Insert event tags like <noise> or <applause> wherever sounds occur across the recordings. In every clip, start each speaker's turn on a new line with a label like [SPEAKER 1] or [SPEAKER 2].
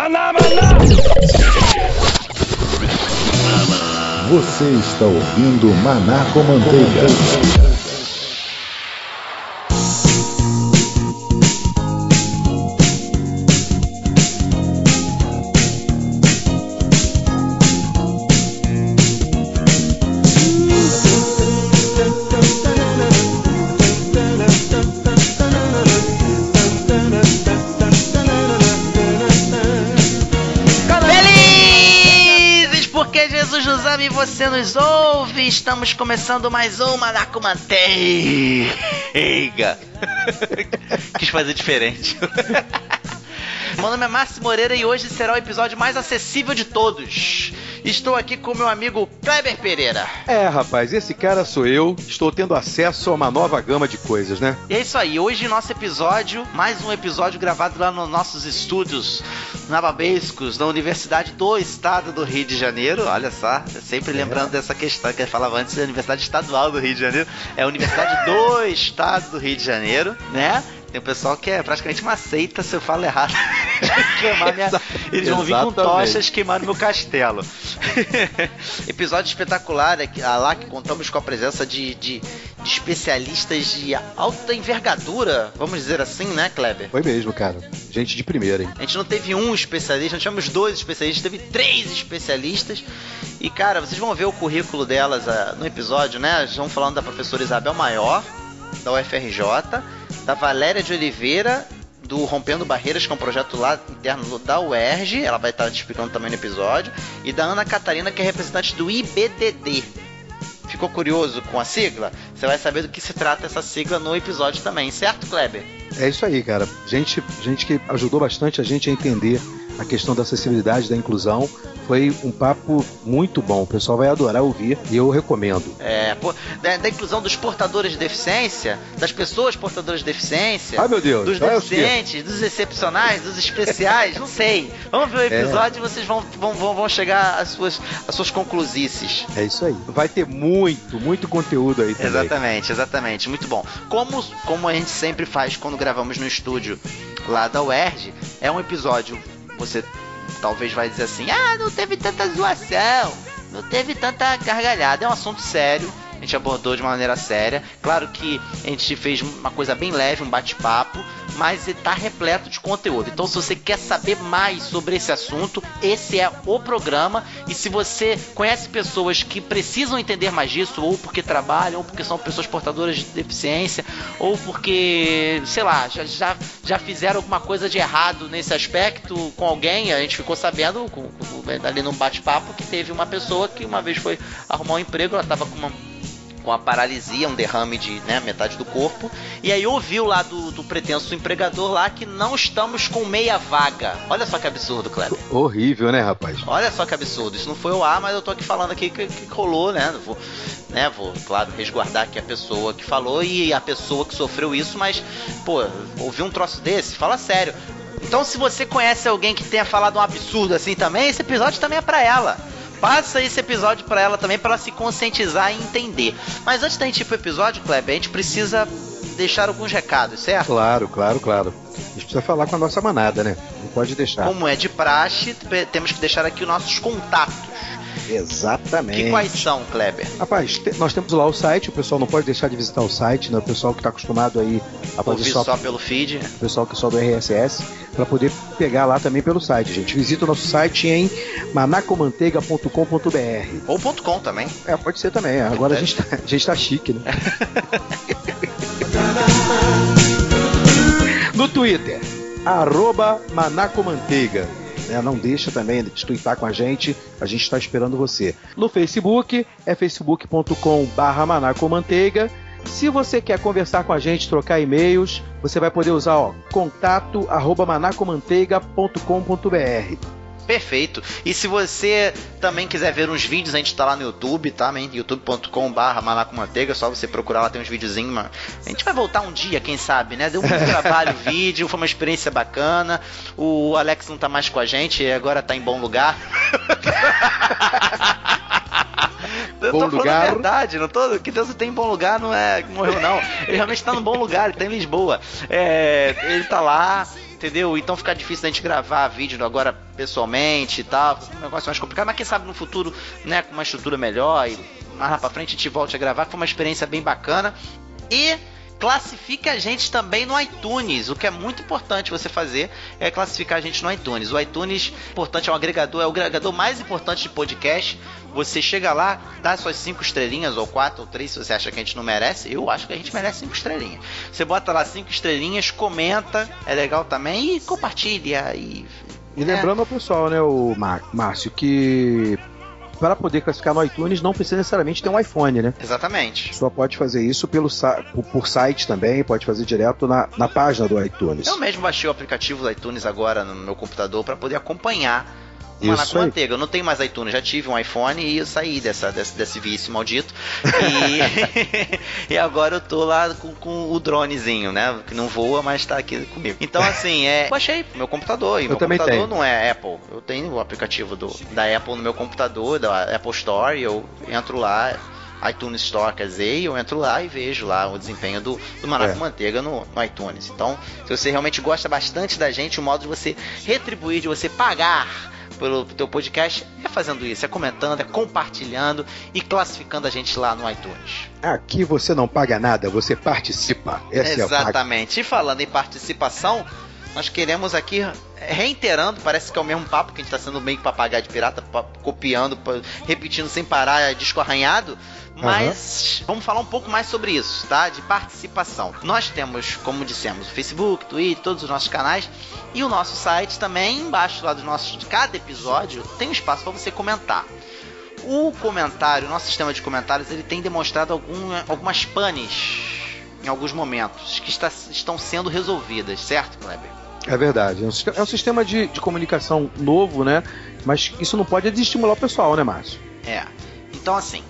[SPEAKER 1] Maná, maná!
[SPEAKER 2] Você está ouvindo Maná com Manteiga.
[SPEAKER 3] Nos ouve. Estamos começando mais um Manaco Manteiga. <laughs> Quis fazer diferente. Meu nome é Márcio Moreira e hoje será o episódio mais acessível de todos. Estou aqui com meu amigo Kleber Pereira.
[SPEAKER 4] É, rapaz, esse cara sou eu. Estou tendo acesso a uma nova gama de coisas, né?
[SPEAKER 3] E é isso aí, hoje nosso episódio, mais um episódio gravado lá nos nossos estúdios nababescos da Universidade do Estado do Rio de Janeiro. Olha só, sempre lembrando dessa questão que eu falava antes da Universidade Estadual do Rio de Janeiro. É a Universidade do Estado do Rio de Janeiro, né? Tem o pessoal que é praticamente uma seita se eu falo errado. <laughs> Queimar minha... Eles vão vir com tochas queimar meu castelo. <laughs> Episódio espetacular aqui, ah, lá que contamos com a presença de, de, de especialistas de alta envergadura, vamos dizer assim, né, Kleber?
[SPEAKER 4] Foi mesmo, cara. Gente de primeira, hein?
[SPEAKER 3] A gente não teve um especialista, nós tivemos dois especialistas, teve três especialistas. E cara, vocês vão ver o currículo delas ah, no episódio, né? Estamos falando da professora Isabel Maior, da UFRJ, da Valéria de Oliveira, do Rompendo Barreiras, que é um projeto lá interno da UERJ, ela vai estar te explicando também no episódio, e da Ana Catarina, que é representante do IBDD. Ficou curioso com a sigla? Você vai saber do que se trata essa sigla no episódio também, certo, Kleber?
[SPEAKER 4] É isso aí, cara. Gente, gente que ajudou bastante a gente a entender a questão da acessibilidade, da inclusão. Foi um papo muito bom. O pessoal vai adorar ouvir e eu recomendo.
[SPEAKER 3] É, pô, da, da inclusão dos portadores de deficiência, das pessoas portadoras de deficiência,
[SPEAKER 4] Ai, meu Deus.
[SPEAKER 3] dos
[SPEAKER 4] aos quê?
[SPEAKER 3] deficientes, dos excepcionais, dos especiais, não sei. Vamos ver o episódio e vocês vão, vão, vão, vão chegar às suas, às suas conclusices.
[SPEAKER 4] É isso aí. Vai ter muito, muito conteúdo aí também.
[SPEAKER 3] Exatamente, exatamente. Muito bom. Como, como a gente sempre faz quando gravamos no estúdio lá da UERJ, é um episódio, você talvez vai dizer assim, ah, não teve tanta zoação, não teve tanta gargalhada. É um assunto sério, a gente abordou de uma maneira séria. Claro que a gente fez uma coisa bem leve, um bate-papo, mas está repleto de conteúdo. Então, se você quer saber mais sobre esse assunto, esse é o programa. E se você conhece pessoas que precisam entender mais disso, ou porque trabalham, ou porque são pessoas portadoras de deficiência, ou porque, sei lá, já, já, já fizeram alguma coisa de errado nesse aspecto com alguém, a gente ficou sabendo com- com- ali num bate-papo que teve uma pessoa que uma vez foi arrumar um emprego, ela estava com uma com a paralisia, um derrame de né, metade do corpo. E aí ouviu lá do, do pretenso empregador lá que não estamos com meia vaga. Olha só que absurdo, Kleber.
[SPEAKER 4] Horrível, né, rapaz?
[SPEAKER 3] Olha só que absurdo. Isso não foi o ar, mas eu tô aqui falando aqui que, que rolou, né? Vou, né? Vou, claro, resguardar aqui a pessoa que falou e a pessoa que sofreu isso, mas, pô, ouvir um troço desse, fala sério. Então, se você conhece alguém que tenha falado um absurdo assim também, esse episódio também é pra ela. Passa esse episódio pra ela também pra ela se conscientizar e entender. Mas antes da gente ir pro episódio, Kleber, a gente precisa deixar alguns recados, certo?
[SPEAKER 4] Claro, claro, claro. A gente precisa falar com a nossa manada, né? Não pode deixar.
[SPEAKER 3] Como é de praxe, temos que deixar aqui os nossos contatos.
[SPEAKER 4] Exatamente.
[SPEAKER 3] Que quais são, Kleber?
[SPEAKER 4] Rapaz, te- nós temos lá o site, o pessoal não pode deixar de visitar o site, né? O pessoal que está acostumado aí a fazer
[SPEAKER 3] Ouvir
[SPEAKER 4] só,
[SPEAKER 3] só pelo feed.
[SPEAKER 4] o pessoal que é só do RSS, para poder pegar lá também pelo site, gente. Visita o nosso site em manacomanteiga.com.br.
[SPEAKER 3] Ou ponto .com também.
[SPEAKER 4] É, pode ser também. é. Agora a gente tá, a gente tá chique, né? <laughs> no Twitter, arroba manacomanteiga. Né? Não deixa também de twittar com a gente, a gente está esperando você. No Facebook, é facebook.com barra manacomanteiga. Se você quer conversar com a gente, trocar e-mails, você vai poder usar ó, contato arroba manacomanteiga.com.br.
[SPEAKER 3] Perfeito. E se você também quiser ver uns vídeos, a gente tá lá no YouTube, tá? youtube.com.br Manacomanteiga, só você procurar lá, tem uns videozinhos. A gente vai voltar um dia, quem sabe, né? Deu muito trabalho o <laughs> vídeo, foi uma experiência bacana. O Alex não tá mais com a gente, agora tá em bom lugar. <laughs> Eu
[SPEAKER 4] Bom
[SPEAKER 3] tô falando
[SPEAKER 4] lugar.
[SPEAKER 3] a verdade, não tô. Que Deus tem em bom lugar não é que morreu, não. Ele realmente tá no bom lugar, ele tá em Lisboa. É, ele tá lá, entendeu? Então fica difícil da gente gravar vídeo agora pessoalmente e tal, um negócio mais complicado, mas quem sabe no futuro, né, com uma estrutura melhor e mais lá pra frente a gente volte a gravar, que foi uma experiência bem bacana. E classifique a gente também no iTunes. O que é muito importante você fazer é classificar a gente no iTunes. O iTunes, importante, é um agregador, é o agregador mais importante de podcast. Você chega lá, dá suas cinco estrelinhas, ou quatro, ou três, se você acha que a gente não merece. Eu acho que a gente merece cinco estrelinhas. Você bota lá cinco estrelinhas, comenta, é legal também, e compartilha. E,
[SPEAKER 4] e lembrando é. ao pessoal, né, o Márcio, que para poder classificar no iTunes não precisa necessariamente ter um iPhone, né?
[SPEAKER 3] Exatamente.
[SPEAKER 4] Só pode fazer isso pelo por, por site também, pode fazer direto na, na página do iTunes.
[SPEAKER 3] Eu mesmo baixei o aplicativo do iTunes agora no meu computador para poder acompanhar Maná com manteiga. Eu não tenho mais iTunes, já tive um iPhone e eu saí dessa, desse, desse vício maldito. E, <laughs> e agora eu tô lá com, com, o dronezinho, né? Que não voa, mas tá aqui comigo. Então, assim, é. <laughs> Baixei pro meu computador. E eu meu computador tenho. não é Apple. Eu tenho o aplicativo do, da Apple no meu computador, da Apple Store, eu entro lá iTunes Store, quer dizer, eu entro lá e vejo lá o desempenho do, do Manaco é. Manteiga no, no, iTunes. Então, se você realmente gosta bastante da gente, o modo de você retribuir, de você pagar pelo teu podcast é fazendo isso, é comentando, é compartilhando e classificando a gente lá no iTunes.
[SPEAKER 4] Aqui você não paga nada, você participa.
[SPEAKER 3] Essa é Exatamente. É e falando em participação, nós queremos aqui reiterando, parece que é o mesmo papo que a gente está sendo meio que papagaio de pirata, copiando, repetindo sem parar, é disco arranhado. Mas uhum. vamos falar um pouco mais sobre isso, tá? De participação. Nós temos, como dissemos, o Facebook, Twitter, todos os nossos canais e o nosso site também. Embaixo lá do nosso de cada episódio tem um espaço para você comentar. O comentário, o nosso sistema de comentários, ele tem demonstrado algum, algumas panes em alguns momentos que está, estão sendo resolvidas, certo, Kleber?
[SPEAKER 4] É verdade. É um, é um sistema de, de comunicação novo, né? Mas isso não pode desestimular o pessoal, né, Márcio?
[SPEAKER 3] É. Então, assim,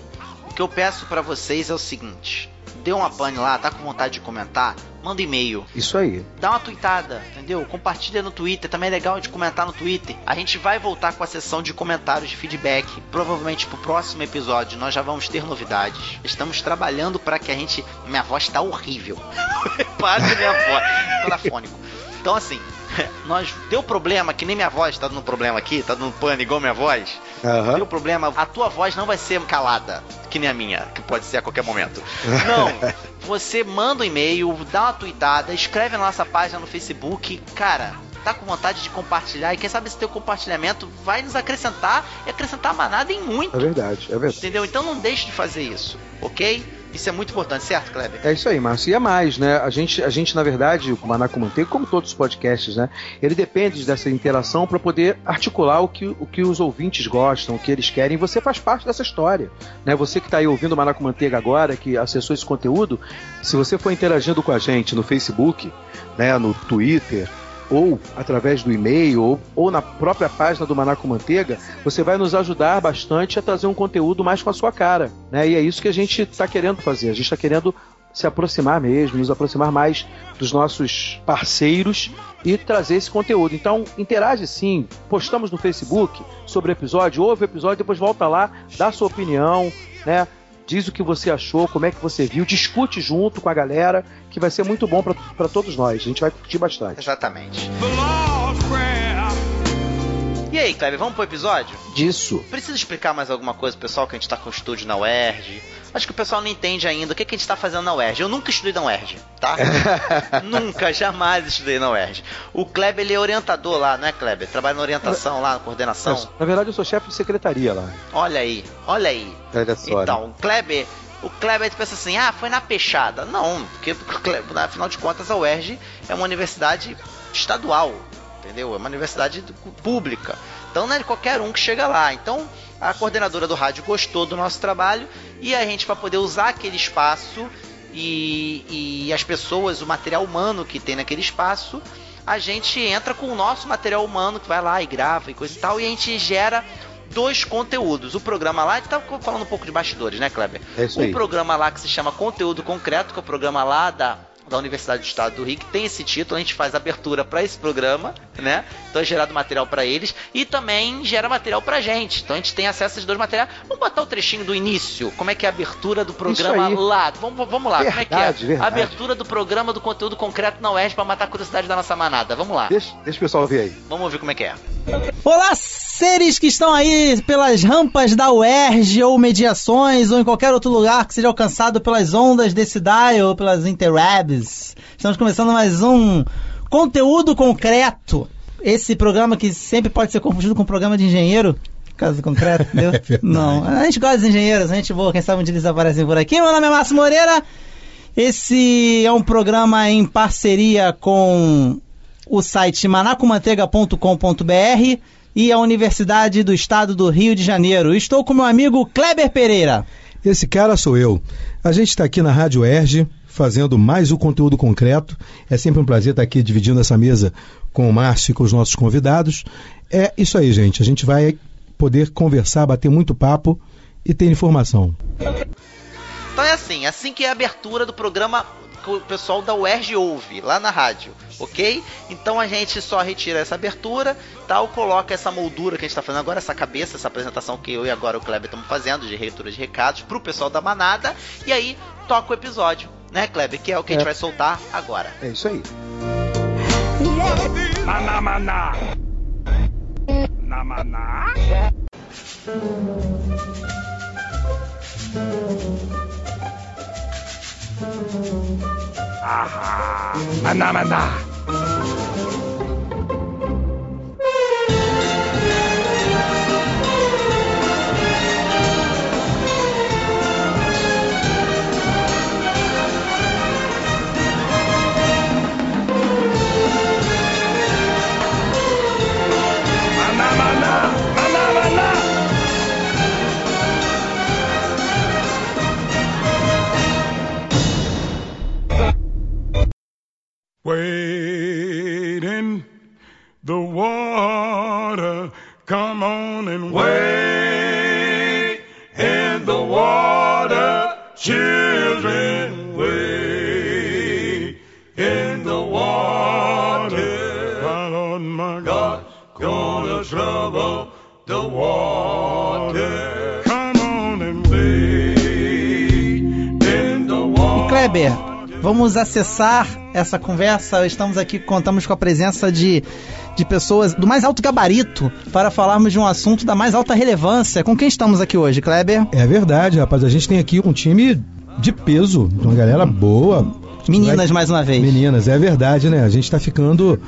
[SPEAKER 3] o que eu peço para vocês é o seguinte: dê uma pane lá, tá com vontade de comentar, manda e-mail.
[SPEAKER 4] Isso aí.
[SPEAKER 3] Dá uma tweetada, entendeu? Compartilha no Twitter, também é legal de comentar no Twitter. A gente vai voltar com a sessão de comentários de feedback. Provavelmente pro próximo episódio nós já vamos ter novidades. Estamos trabalhando para que a gente. Minha voz tá horrível. <laughs> Quase minha voz. Telefônico. Então assim, <laughs> nós deu problema, que nem minha voz tá dando problema aqui, tá dando pano igual minha voz. Uhum. Deu problema, a tua voz não vai ser calada, que nem a minha, que pode ser a qualquer momento. <laughs> Não, você manda um e-mail, dá uma tweetada, escreve na nossa página no Facebook, cara. Tá com vontade de compartilhar e quem sabe esse teu compartilhamento vai nos acrescentar e acrescentar manada em muito.
[SPEAKER 4] É verdade, é verdade.
[SPEAKER 3] Entendeu? Então não deixe de fazer isso, ok? Isso é muito importante, certo, Kleber?
[SPEAKER 4] É isso aí, Márcio. E é mais, né? A gente, a gente na verdade, o Maná Manteiga, como todos os podcasts, né? Ele depende dessa interação para poder articular o que, o que os ouvintes gostam, o que eles querem. Você faz parte dessa história, né? Você que está aí ouvindo o Maná Manteiga agora, que acessou esse conteúdo, se você for interagindo com a gente no Facebook, né? No Twitter, ou através do e-mail, ou, ou na própria página do Maná com Manteiga, você vai nos ajudar bastante a trazer um conteúdo mais com a sua cara. Né? E é isso que a gente está querendo fazer. A gente está querendo se aproximar mesmo, nos aproximar mais dos nossos parceiros e trazer esse conteúdo. Então, interage sim. Postamos no Facebook sobre o episódio, ouve o episódio, depois volta lá, dá sua opinião, né? Diz o que você achou, como é que você viu, discute junto com a galera, que vai ser muito bom para todos nós. A gente vai curtir bastante.
[SPEAKER 3] Exatamente. E aí, Kleber, vamos pro episódio?
[SPEAKER 4] Disso.
[SPEAKER 3] Precisa explicar mais alguma coisa pro pessoal que a gente tá com o estúdio na UERJ? Acho que o pessoal não entende ainda o que, que a gente tá fazendo na UERJ. Eu nunca estudei na UERJ, tá? <laughs> nunca, jamais estudei na UERJ. O Kleber, ele é orientador lá, não é, Kleber? Trabalha na orientação lá, na coordenação.
[SPEAKER 4] na verdade, eu sou chefe de secretaria lá.
[SPEAKER 3] Olha aí, olha aí. Olha só, então, o Kleber... O Kleber pensa assim, ah, foi na peixada. Não, porque afinal de contas a UERJ é uma universidade estadual, entendeu? É uma universidade pública. Então não é qualquer um que chega lá. Então a coordenadora do rádio gostou do nosso trabalho e a gente, para poder usar aquele espaço e, e as pessoas, o material humano que tem naquele espaço, a gente entra com o nosso material humano que vai lá e grava e coisa e tal, e a gente gera dois conteúdos. O programa lá, a gente tá falando um pouco de bastidores, né, Kleber?
[SPEAKER 4] É isso aí.
[SPEAKER 3] Um programa lá que se chama Conteúdo Concreto, que é o programa lá da
[SPEAKER 5] da Universidade do Estado do Rio, que tem esse título, a gente faz abertura para esse programa, né? Então é gerado material para eles e também gera material pra gente. Então a gente tem acesso a esses dois materiais. Vamos botar o trechinho do início, como é que é a abertura do programa lá. Vamos, vamos lá,
[SPEAKER 6] verdade,
[SPEAKER 5] como é
[SPEAKER 6] que é? Verdade.
[SPEAKER 5] Abertura do programa do conteúdo concreto na UERJ para matar a curiosidade da nossa manada. Vamos lá.
[SPEAKER 6] Deixa, deixa o pessoal ver aí.
[SPEAKER 5] Vamos ouvir como é que é.
[SPEAKER 3] Olá, seres que estão aí pelas rampas da UERJ ou mediações ou em qualquer outro lugar que seja alcançado pelas ondas desse dial ou pelas interwebs. Estamos começando mais um conteúdo concreto. Esse programa que sempre pode ser confundido com um programa de engenheiro. Caso concreto, <laughs> entendeu?
[SPEAKER 4] É
[SPEAKER 3] Não, a gente gosta de engenheiros, a gente boa, quem sabe um dia eles aparecem por aqui. Meu nome é Márcio Moreira. Esse é um programa em parceria com o site manacomanteiga.com.br e a Universidade do Estado do Rio de Janeiro. Estou com meu amigo Kleber Pereira.
[SPEAKER 4] Esse cara sou eu. A gente está aqui na Rádio Erge fazendo mais o conteúdo concreto. É sempre um prazer estar aqui dividindo essa mesa com o Márcio e com os nossos convidados. É isso aí, gente. A gente vai poder conversar, bater muito papo e ter informação.
[SPEAKER 5] Então é assim, assim que é a abertura do programa que o pessoal da UERJ ouve lá na rádio, ok? Então a gente só retira essa abertura, tal, coloca essa moldura que a gente está fazendo agora, essa cabeça, essa apresentação que eu e agora o Kleber estamos fazendo de reitura de recados pro pessoal da manada, e aí toca o episódio, né, Kleber? Que é o que a gente
[SPEAKER 6] É.
[SPEAKER 5] vai soltar agora.
[SPEAKER 6] É isso aí.
[SPEAKER 1] Maná, maná. Na maná. Ahá. Maná, maná. Wade in the water, come on and wade in the water, children, wade in the water. My Lord, my God, gonna trouble the water. Come on and wade in the water.
[SPEAKER 3] Vamos acessar essa conversa. Estamos aqui, contamos com a presença de, de pessoas do mais alto gabarito para falarmos de um assunto da mais alta relevância. Com quem estamos aqui hoje, Kleber?
[SPEAKER 4] É verdade, rapaz. A gente tem aqui um time de peso, de uma galera boa.
[SPEAKER 3] Meninas,
[SPEAKER 4] Vai-
[SPEAKER 3] mais uma vez.
[SPEAKER 4] Meninas, é verdade, né? A gente está ficando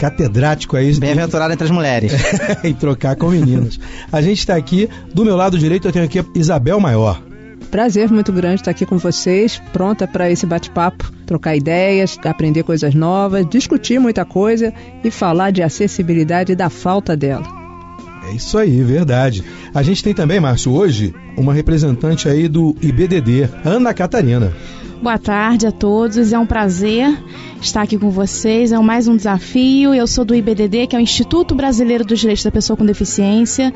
[SPEAKER 4] catedrático aí
[SPEAKER 3] Bem-aventurado entre as mulheres. <laughs>
[SPEAKER 4] em trocar com meninas. A gente está aqui, do meu lado direito eu tenho aqui a Isabel Maior.
[SPEAKER 7] Prazer muito grande estar aqui com vocês, pronta para esse bate-papo, trocar ideias, aprender coisas novas, discutir muita coisa e falar de acessibilidade e da falta dela.
[SPEAKER 4] É isso aí, verdade. A gente tem também, Márcio, hoje, uma representante aí do IBDD, Ana Catarina.
[SPEAKER 8] Boa tarde a todos, é um prazer estar aqui com vocês, é mais um desafio. Eu sou do IBDD, que é o Instituto Brasileiro dos Direitos da Pessoa com Deficiência.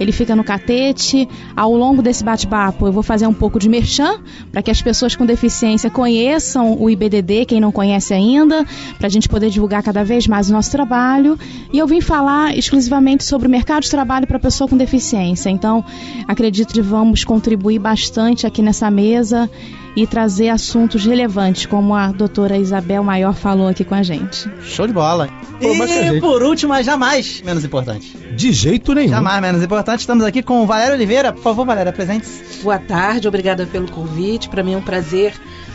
[SPEAKER 8] Ele fica no Catete. Ao longo desse bate-papo, eu vou fazer um pouco de merchan para que as pessoas com deficiência conheçam o IBDD, quem não conhece ainda, para a gente poder divulgar cada vez mais o nosso trabalho. E eu vim falar exclusivamente sobre o mercado de trabalho para pessoa com deficiência. Então, acredito que vamos contribuir bastante aqui nessa mesa e trazer assuntos relevantes, como a doutora Isabel Maior falou aqui com a gente.
[SPEAKER 3] Show de bola.
[SPEAKER 4] Pô,
[SPEAKER 3] e por último, mas jamais menos importante.
[SPEAKER 4] De jeito nenhum.
[SPEAKER 3] Jamais menos importante, estamos aqui com o Valério Oliveira. Por favor, Valéria, presente-se.
[SPEAKER 9] Boa tarde, obrigada pelo convite. Para mim é um prazer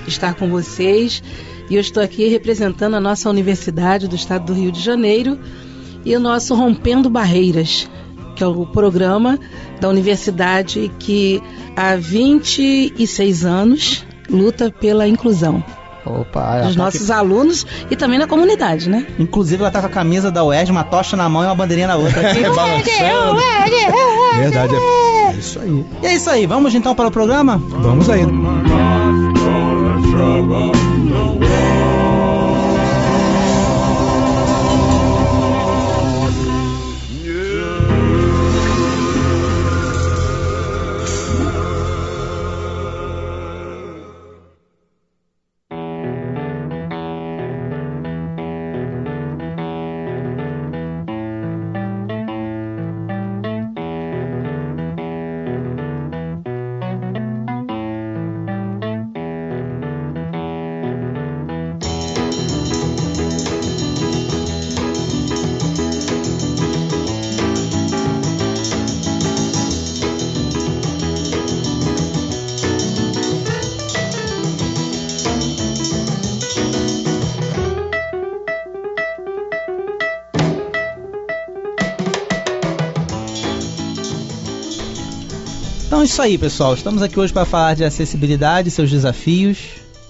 [SPEAKER 9] estar com vocês. E eu estou aqui representando a nossa Universidade do Estado do Rio de Janeiro e o nosso Rompendo Barreiras, que é o programa da universidade que há 26 anos luta pela inclusão
[SPEAKER 3] Opa,
[SPEAKER 9] dos
[SPEAKER 3] tá
[SPEAKER 9] nossos alunos e também na comunidade, né?
[SPEAKER 3] Inclusive, ela tá com a camisa da UERJ, uma tocha na mão e uma bandeirinha na outra. Aqui, <laughs> balançando.
[SPEAKER 4] Verdade, é, isso aí.
[SPEAKER 3] E é isso aí, vamos então para o programa?
[SPEAKER 4] Vamos aí.
[SPEAKER 3] Então é isso aí, pessoal. Estamos aqui hoje para falar de acessibilidade, seus desafios,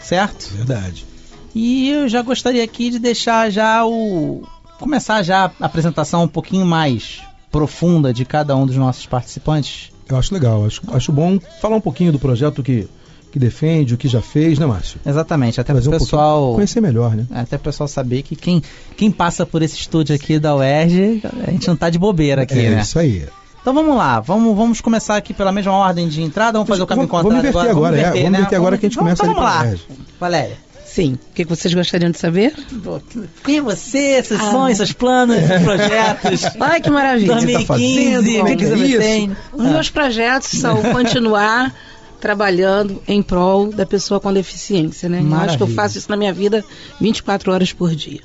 [SPEAKER 3] certo?
[SPEAKER 4] Verdade.
[SPEAKER 3] E eu já gostaria aqui de deixar já o começar já a apresentação um pouquinho mais profunda de cada um dos nossos participantes.
[SPEAKER 4] Eu acho legal, acho, acho bom falar um pouquinho do projeto que, que defende, o que já fez, né, Márcio?
[SPEAKER 3] Exatamente, até para o
[SPEAKER 4] um
[SPEAKER 3] pessoal
[SPEAKER 4] Conhecer melhor, né?
[SPEAKER 3] até o pessoal saber que quem, quem passa por esse estúdio aqui da UERJ, a gente não tá de bobeira aqui,
[SPEAKER 4] é
[SPEAKER 3] né?
[SPEAKER 4] isso aí.
[SPEAKER 3] Então vamos lá, vamos, vamos começar aqui pela mesma ordem de entrada, vamos fazer o caminho
[SPEAKER 4] Vamos-
[SPEAKER 3] contrário
[SPEAKER 4] vamos inverter agora, é, vamos inverter agora que a gente
[SPEAKER 3] Vamos-
[SPEAKER 4] começa
[SPEAKER 3] então vamos lá. Valéria.
[SPEAKER 9] Sim. O que vocês gostariam de saber?
[SPEAKER 3] Quem é você, seus
[SPEAKER 9] Ah.
[SPEAKER 3] sonhos, seus planos, seus projetos? <laughs>
[SPEAKER 9] Ai, que maravilha.
[SPEAKER 3] 2015,
[SPEAKER 4] fazendo?
[SPEAKER 3] o que você tem?
[SPEAKER 9] Os meus projetos são <laughs> continuar trabalhando em prol da pessoa com deficiência, né? Eu acho que eu
[SPEAKER 3] Maravilha. Hum.
[SPEAKER 9] faço isso na minha vida 24 horas por dia.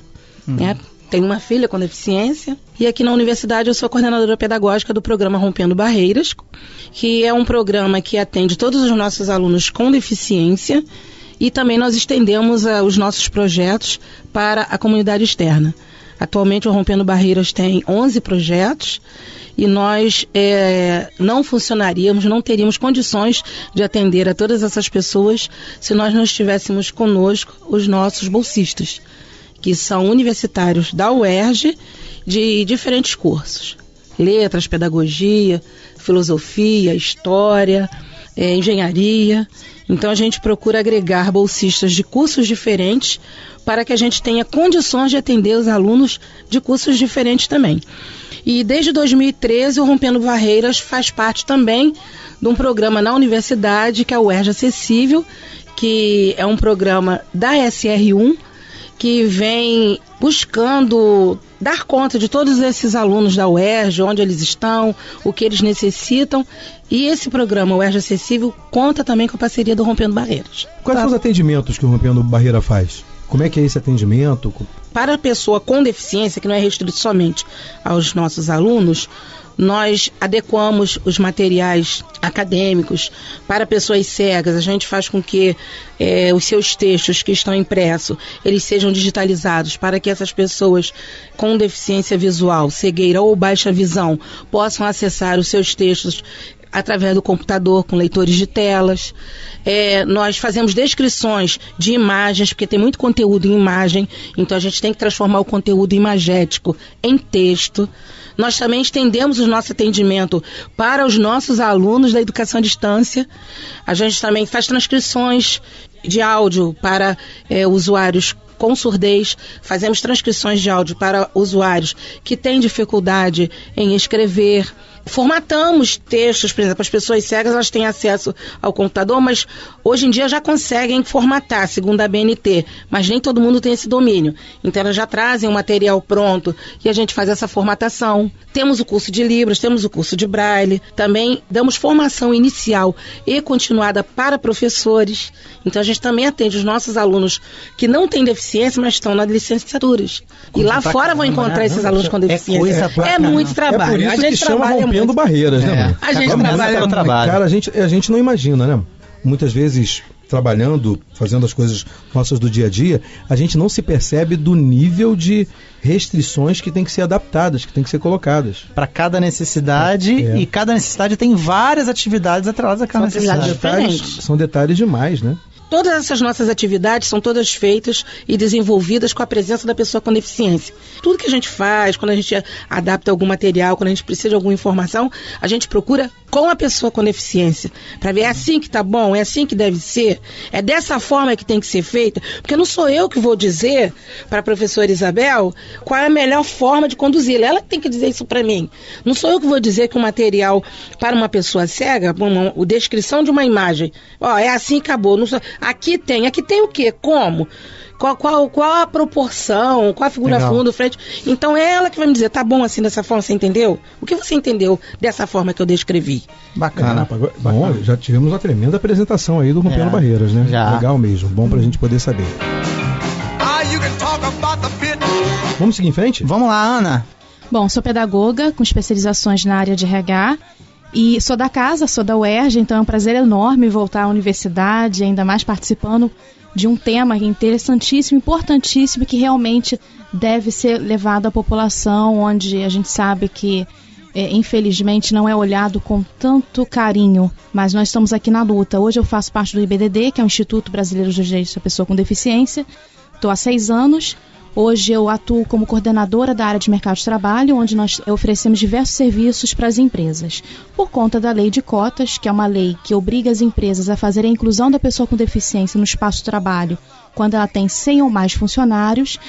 [SPEAKER 9] né? Tenho uma filha com deficiência e aqui na universidade eu sou coordenadora pedagógica do programa Rompendo Barreiras, que é um programa que atende todos os nossos alunos com deficiência e também nós estendemos ah, os nossos projetos para a comunidade externa. Atualmente o Rompendo Barreiras tem 11 projetos e nós eh, não funcionaríamos, não teríamos condições de atender a todas essas pessoas se nós não estivéssemos conosco os nossos bolsistas, que são universitários da UERJ de diferentes cursos. Letras, pedagogia, filosofia, história, eh, engenharia. Então a gente procura agregar bolsistas de cursos diferentes para que a gente tenha condições de atender os alunos de cursos diferentes também. E desde 2013 o Rompendo Barreiras faz parte também de um programa na universidade que é o UERJ Acessível, que é um programa da SR1 que vem buscando dar conta de todos esses alunos da UERJ, onde eles estão, o que eles necessitam. E esse programa, UERJ Acessível, conta também com a parceria do Rompendo Barreiras.
[SPEAKER 4] Quais são os atendimentos que o Rompendo Barreira faz? Como é que é esse atendimento?
[SPEAKER 9] Para a pessoa com deficiência, que não é restrito somente aos nossos alunos, nós adequamos os materiais acadêmicos para pessoas cegas. A gente faz com que eh, os seus textos que estão impressos eles sejam digitalizados para que essas pessoas com deficiência visual, cegueira ou baixa visão possam acessar os seus textos através do computador com leitores de telas. É, nós fazemos descrições de imagens, porque tem muito conteúdo em imagem, então a gente tem que transformar o conteúdo imagético em texto. Nós também estendemos o nosso atendimento para os nossos alunos da educação à distância. A gente também faz transcrições de áudio para é, usuários com surdez, fazemos transcrições de áudio para usuários que têm dificuldade em escrever. Formatamos textos, por exemplo, as pessoas cegas elas têm acesso ao computador, mas hoje em dia já conseguem formatar, segundo a BNT, mas nem todo mundo tem esse domínio. Então elas já trazem o material pronto e a gente faz essa formatação. Temos o curso de Libras, temos o curso de Braille, também damos formação inicial e continuada para professores. Então a gente também atende os nossos alunos que não têm deficiência, mas estão nas licenciaturas. E lá fora vão encontrar
[SPEAKER 3] né?
[SPEAKER 9] esses alunos com
[SPEAKER 3] É
[SPEAKER 9] deficiência. É, muito trabalho.
[SPEAKER 4] É isso
[SPEAKER 9] a gente trabalha
[SPEAKER 4] Rompendo. Barreiras, né,
[SPEAKER 3] É.
[SPEAKER 4] mano?
[SPEAKER 9] A gente
[SPEAKER 3] É
[SPEAKER 9] trabalha
[SPEAKER 3] trabalho.
[SPEAKER 4] Cara, a gente, a gente não imagina, né? Muitas vezes, trabalhando, fazendo as coisas nossas do dia a dia, a gente não se percebe do nível de restrições que tem que ser adaptadas, que tem que ser colocadas.
[SPEAKER 3] Para cada necessidade
[SPEAKER 4] É.
[SPEAKER 3] e cada necessidade tem várias atividades atreladas àquela
[SPEAKER 9] São
[SPEAKER 3] necessidade.
[SPEAKER 4] Detalhes- são detalhes demais, né?
[SPEAKER 9] Todas essas nossas atividades são todas feitas e desenvolvidas com a presença da pessoa com deficiência. Tudo que a gente faz, quando a gente adapta algum material, quando a gente precisa de alguma informação, a gente procura com a pessoa com deficiência. Para ver, é assim que tá bom, é assim que deve ser, é dessa forma que tem que ser feita. Porque não sou eu que vou dizer para a professora Isabel qual é a melhor forma de conduzi-la. Ela tem que dizer isso para mim. Não sou eu que vou dizer que o material para uma pessoa cega, uma, a descrição de uma imagem, ó, é assim acabou. Não sou- aqui tem, aqui tem o quê? Como? Qual, qual, qual a proporção? Qual a figura
[SPEAKER 3] Legal.
[SPEAKER 9] fundo, frente? Então é ela que vai me dizer, tá bom assim dessa forma, você entendeu? O que você entendeu dessa forma que eu descrevi?
[SPEAKER 3] Bacana.
[SPEAKER 4] Agora- Bom, já tivemos uma tremenda apresentação aí do Rompendo
[SPEAKER 3] É,
[SPEAKER 4] Barreiras, né?
[SPEAKER 3] já.
[SPEAKER 4] Legal mesmo, bom pra gente poder saber. Vamos seguir em frente?
[SPEAKER 3] Vamos lá, Ana.
[SPEAKER 8] Bom, sou pedagoga com especializações na área de RH e sou da casa, sou da UERJ, então é um prazer enorme voltar à universidade, ainda mais participando de um tema interessantíssimo, importantíssimo, que realmente deve ser levado à população, onde a gente sabe que é, infelizmente, não é olhado com tanto carinho, mas nós estamos aqui na luta. Hoje eu faço parte do IBDD, que é o Instituto Brasileiro dos Direitos da Pessoa com Deficiência. Estou há seis anos. Hoje eu atuo como coordenadora da área de mercado de trabalho, onde nós oferecemos diversos serviços para as empresas. Por conta da lei de cotas, que é uma lei que obriga as empresas a fazer a inclusão da pessoa com deficiência no espaço de trabalho quando ela tem 100 ou mais funcionários,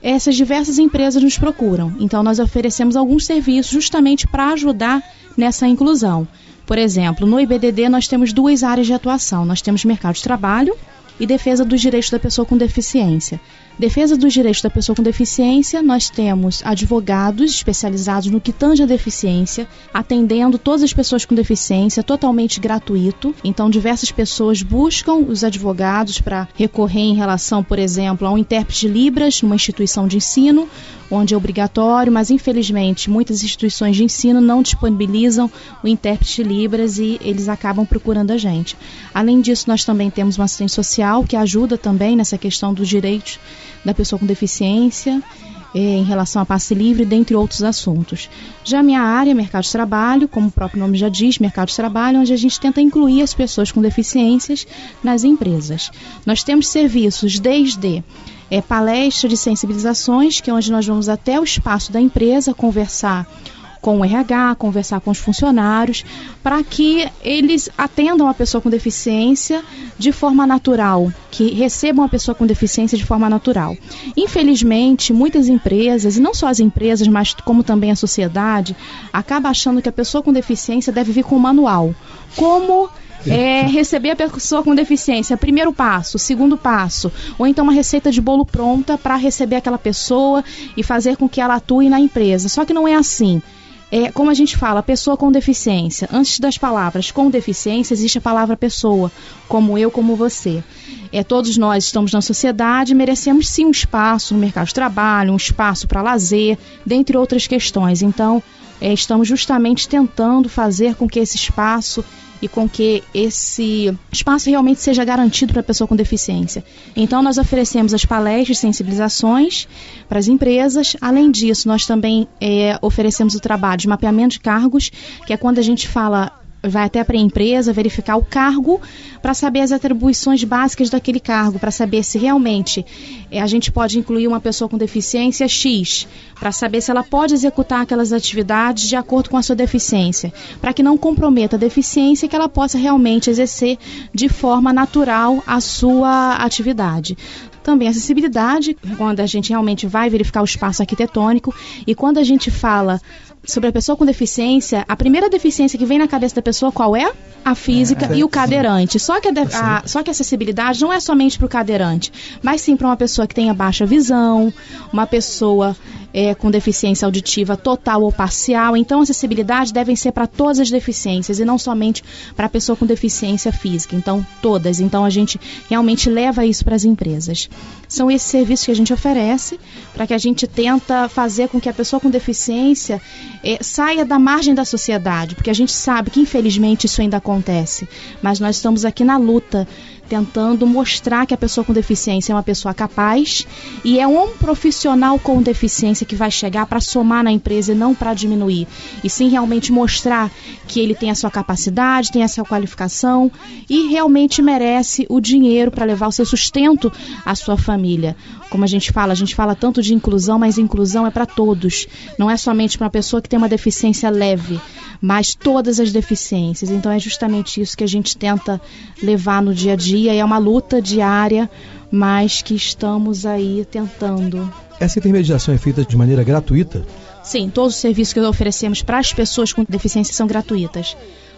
[SPEAKER 8] essas diversas empresas nos procuram. Então, nós oferecemos alguns serviços justamente para ajudar nessa inclusão. Por exemplo, no IBDD nós temos duas áreas de atuação. Nós temos mercado de trabalho e defesa dos direitos da pessoa com deficiência. Defesa dos direitos da pessoa com deficiência, nós temos advogados especializados no que tange a deficiência, atendendo todas as pessoas com deficiência, totalmente gratuito. Então, diversas pessoas buscam os advogados para recorrer em relação, por exemplo, a um intérprete de Libras numa instituição de ensino, onde é obrigatório, mas infelizmente muitas instituições de ensino não disponibilizam o intérprete Libras e eles acabam procurando a gente. Além disso, nós também temos uma assistente social que ajuda também nessa questão dos direitos da pessoa com deficiência, eh, em relação a passe livre, dentre outros assuntos. Já minha área, mercado de trabalho, como o próprio nome já diz, mercado de trabalho, onde a gente tenta incluir as pessoas com deficiências nas empresas. Nós temos serviços desde é, palestra de sensibilizações, que é onde nós vamos até o espaço da empresa conversar com o RH, conversar com os funcionários, para que eles atendam a pessoa com deficiência de forma natural, que recebam a pessoa com deficiência de forma natural. Infelizmente, muitas empresas, e não só as empresas, mas como também a sociedade, acaba achando que a pessoa com deficiência deve vir com um manual. Como é, <laughs> receber a pessoa com deficiência, primeiro passo, segundo passo, ou então uma receita de bolo pronta para receber aquela pessoa e fazer com que ela atue na empresa. Só que não é assim é, como a gente fala, pessoa com deficiência. Antes das palavras com deficiência, existe a palavra pessoa, como eu, como você. É, todos nós estamos na sociedade e merecemos sim um espaço no mercado de trabalho, um espaço para lazer, dentre outras questões. Então, é, estamos justamente tentando fazer com que esse espaço e com que esse espaço realmente seja garantido para a pessoa com deficiência. Então, nós oferecemos as palestras, sensibilizações para as empresas. Além disso, nós também é, oferecemos o trabalho de mapeamento de cargos, que é quando a gente fala vai até para a empresa verificar o cargo para saber as atribuições básicas daquele cargo, para saber se realmente é, a gente pode incluir uma pessoa com deficiência X, para saber se ela pode executar aquelas atividades de acordo com a sua deficiência, para que não comprometa a deficiência e que ela possa realmente exercer de forma natural a sua atividade. Também acessibilidade, quando a gente realmente vai verificar o espaço arquitetônico e quando a gente fala sobre a pessoa com deficiência, a primeira deficiência que vem na cabeça da pessoa qual é? A física é, e o cadeirante. Só que a, a, só que a acessibilidade não é somente para o cadeirante, mas sim para uma pessoa que tenha baixa visão, uma pessoa é, com deficiência auditiva total ou parcial. Então, acessibilidade devem ser para todas as deficiências e não somente para a pessoa com deficiência física. Então, todas. Então, a gente realmente leva isso para as empresas. São esses serviços que a gente oferece para que a gente tenta fazer com que a pessoa com deficiência é, saia da margem da sociedade, porque a gente sabe que infelizmente isso ainda acontece. Mas nós estamos aqui na luta tentando mostrar que a pessoa com deficiência é uma pessoa capaz e é um profissional com deficiência que vai chegar para somar na empresa e não para diminuir. E sim realmente mostrar que ele tem a sua capacidade, tem a sua qualificação e realmente merece o dinheiro para levar o seu sustento à sua família. Como a gente fala, a gente fala tanto de inclusão, mas inclusão é para todos. Não é somente para uma pessoa que tem uma deficiência leve mas todas as deficiências. Então é justamente isso que a gente tenta levar no dia a dia e é uma luta diária, mas que estamos aí tentando.
[SPEAKER 4] Essa intermediação é feita de maneira gratuita?
[SPEAKER 8] Sim, todos os serviços que oferecemos para as pessoas com deficiência são gratuitas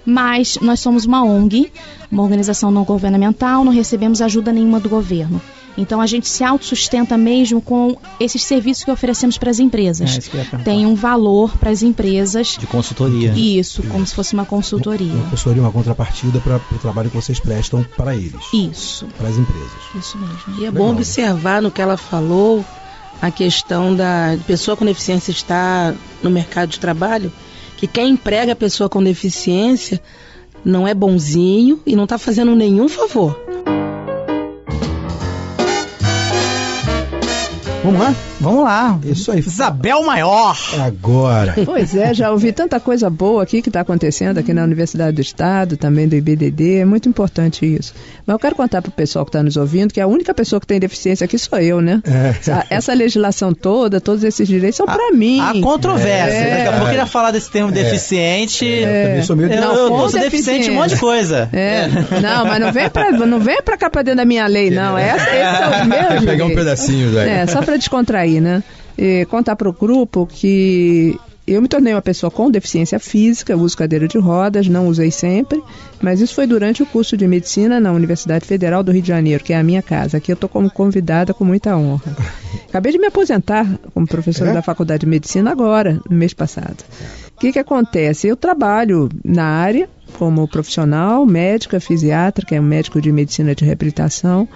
[SPEAKER 8] mas nós somos uma ONG, uma organização não governamental, não recebemos ajuda nenhuma do governo. Então a gente se autossustenta mesmo com esses serviços que oferecemos para as empresas. É, Tem um valor para as empresas.
[SPEAKER 3] De consultoria.
[SPEAKER 8] Isso, como se fosse uma consultoria.
[SPEAKER 4] Uma consultoria, uma contrapartida para o trabalho que vocês prestam para eles.
[SPEAKER 8] Isso.
[SPEAKER 4] Para as empresas.
[SPEAKER 9] Isso mesmo. E é Legal. bom observar no que ela falou a questão da pessoa com deficiência estar no mercado de trabalho, que quem emprega a pessoa com deficiência não é bonzinho e não está fazendo nenhum favor.
[SPEAKER 4] Vamos lá?
[SPEAKER 3] Vamos lá.
[SPEAKER 4] Isso aí.
[SPEAKER 3] Isabel Maior.
[SPEAKER 4] Agora.
[SPEAKER 7] Pois é, já ouvi tanta coisa boa aqui que está acontecendo aqui na Universidade do Estado, também do IBDD, é muito importante isso. Mas eu quero contar para o pessoal que está nos ouvindo que a única pessoa que tem deficiência aqui sou eu, né?
[SPEAKER 4] É.
[SPEAKER 7] Essa- Essa legislação toda, todos esses direitos são para mim.
[SPEAKER 3] Há controvérsia.
[SPEAKER 7] É.
[SPEAKER 3] Daqui a pouco ele vai falar desse termo deficiente.
[SPEAKER 4] Eu também sou meio
[SPEAKER 3] Eu,
[SPEAKER 7] Não,
[SPEAKER 3] eu,
[SPEAKER 7] com
[SPEAKER 3] sou deficiente em um monte de coisa.
[SPEAKER 7] É, não, mas não vem pra, não vem pra cá pra dentro da minha lei, não. Essa, esses são os meus
[SPEAKER 4] Vai pegar um pedacinho daí.
[SPEAKER 7] É, só para descontrair, né? E contar para o grupo que eu me tornei uma pessoa com deficiência física, uso cadeira de rodas, não usei sempre, mas isso foi durante o curso de medicina na Universidade Federal do Rio de Janeiro, que é a minha casa. Aqui eu estou como convidada com muita honra. <laughs> Acabei de me aposentar como professora
[SPEAKER 4] É?
[SPEAKER 7] da Faculdade de Medicina agora, no mês passado. O que, que acontece? Eu trabalho na área como profissional, médica, fisiatra, que é um médico de medicina de reabilitação,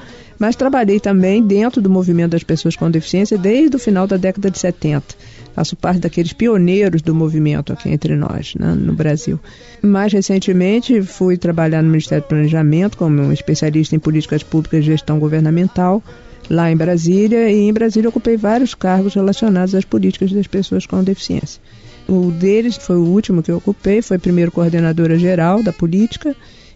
[SPEAKER 7] mas trabalhei também dentro do movimento das pessoas com deficiência desde o final da década de 70. Faço parte daqueles pioneiros do movimento aqui entre nós, né, no Brasil. Mais recentemente, fui trabalhar no Ministério do Planejamento como um especialista em políticas públicas e gestão governamental, lá em Brasília, e em Brasília ocupei vários cargos relacionados às políticas das pessoas com deficiência. O deles foi o último que eu ocupei, foi primeiro coordenadora geral da política,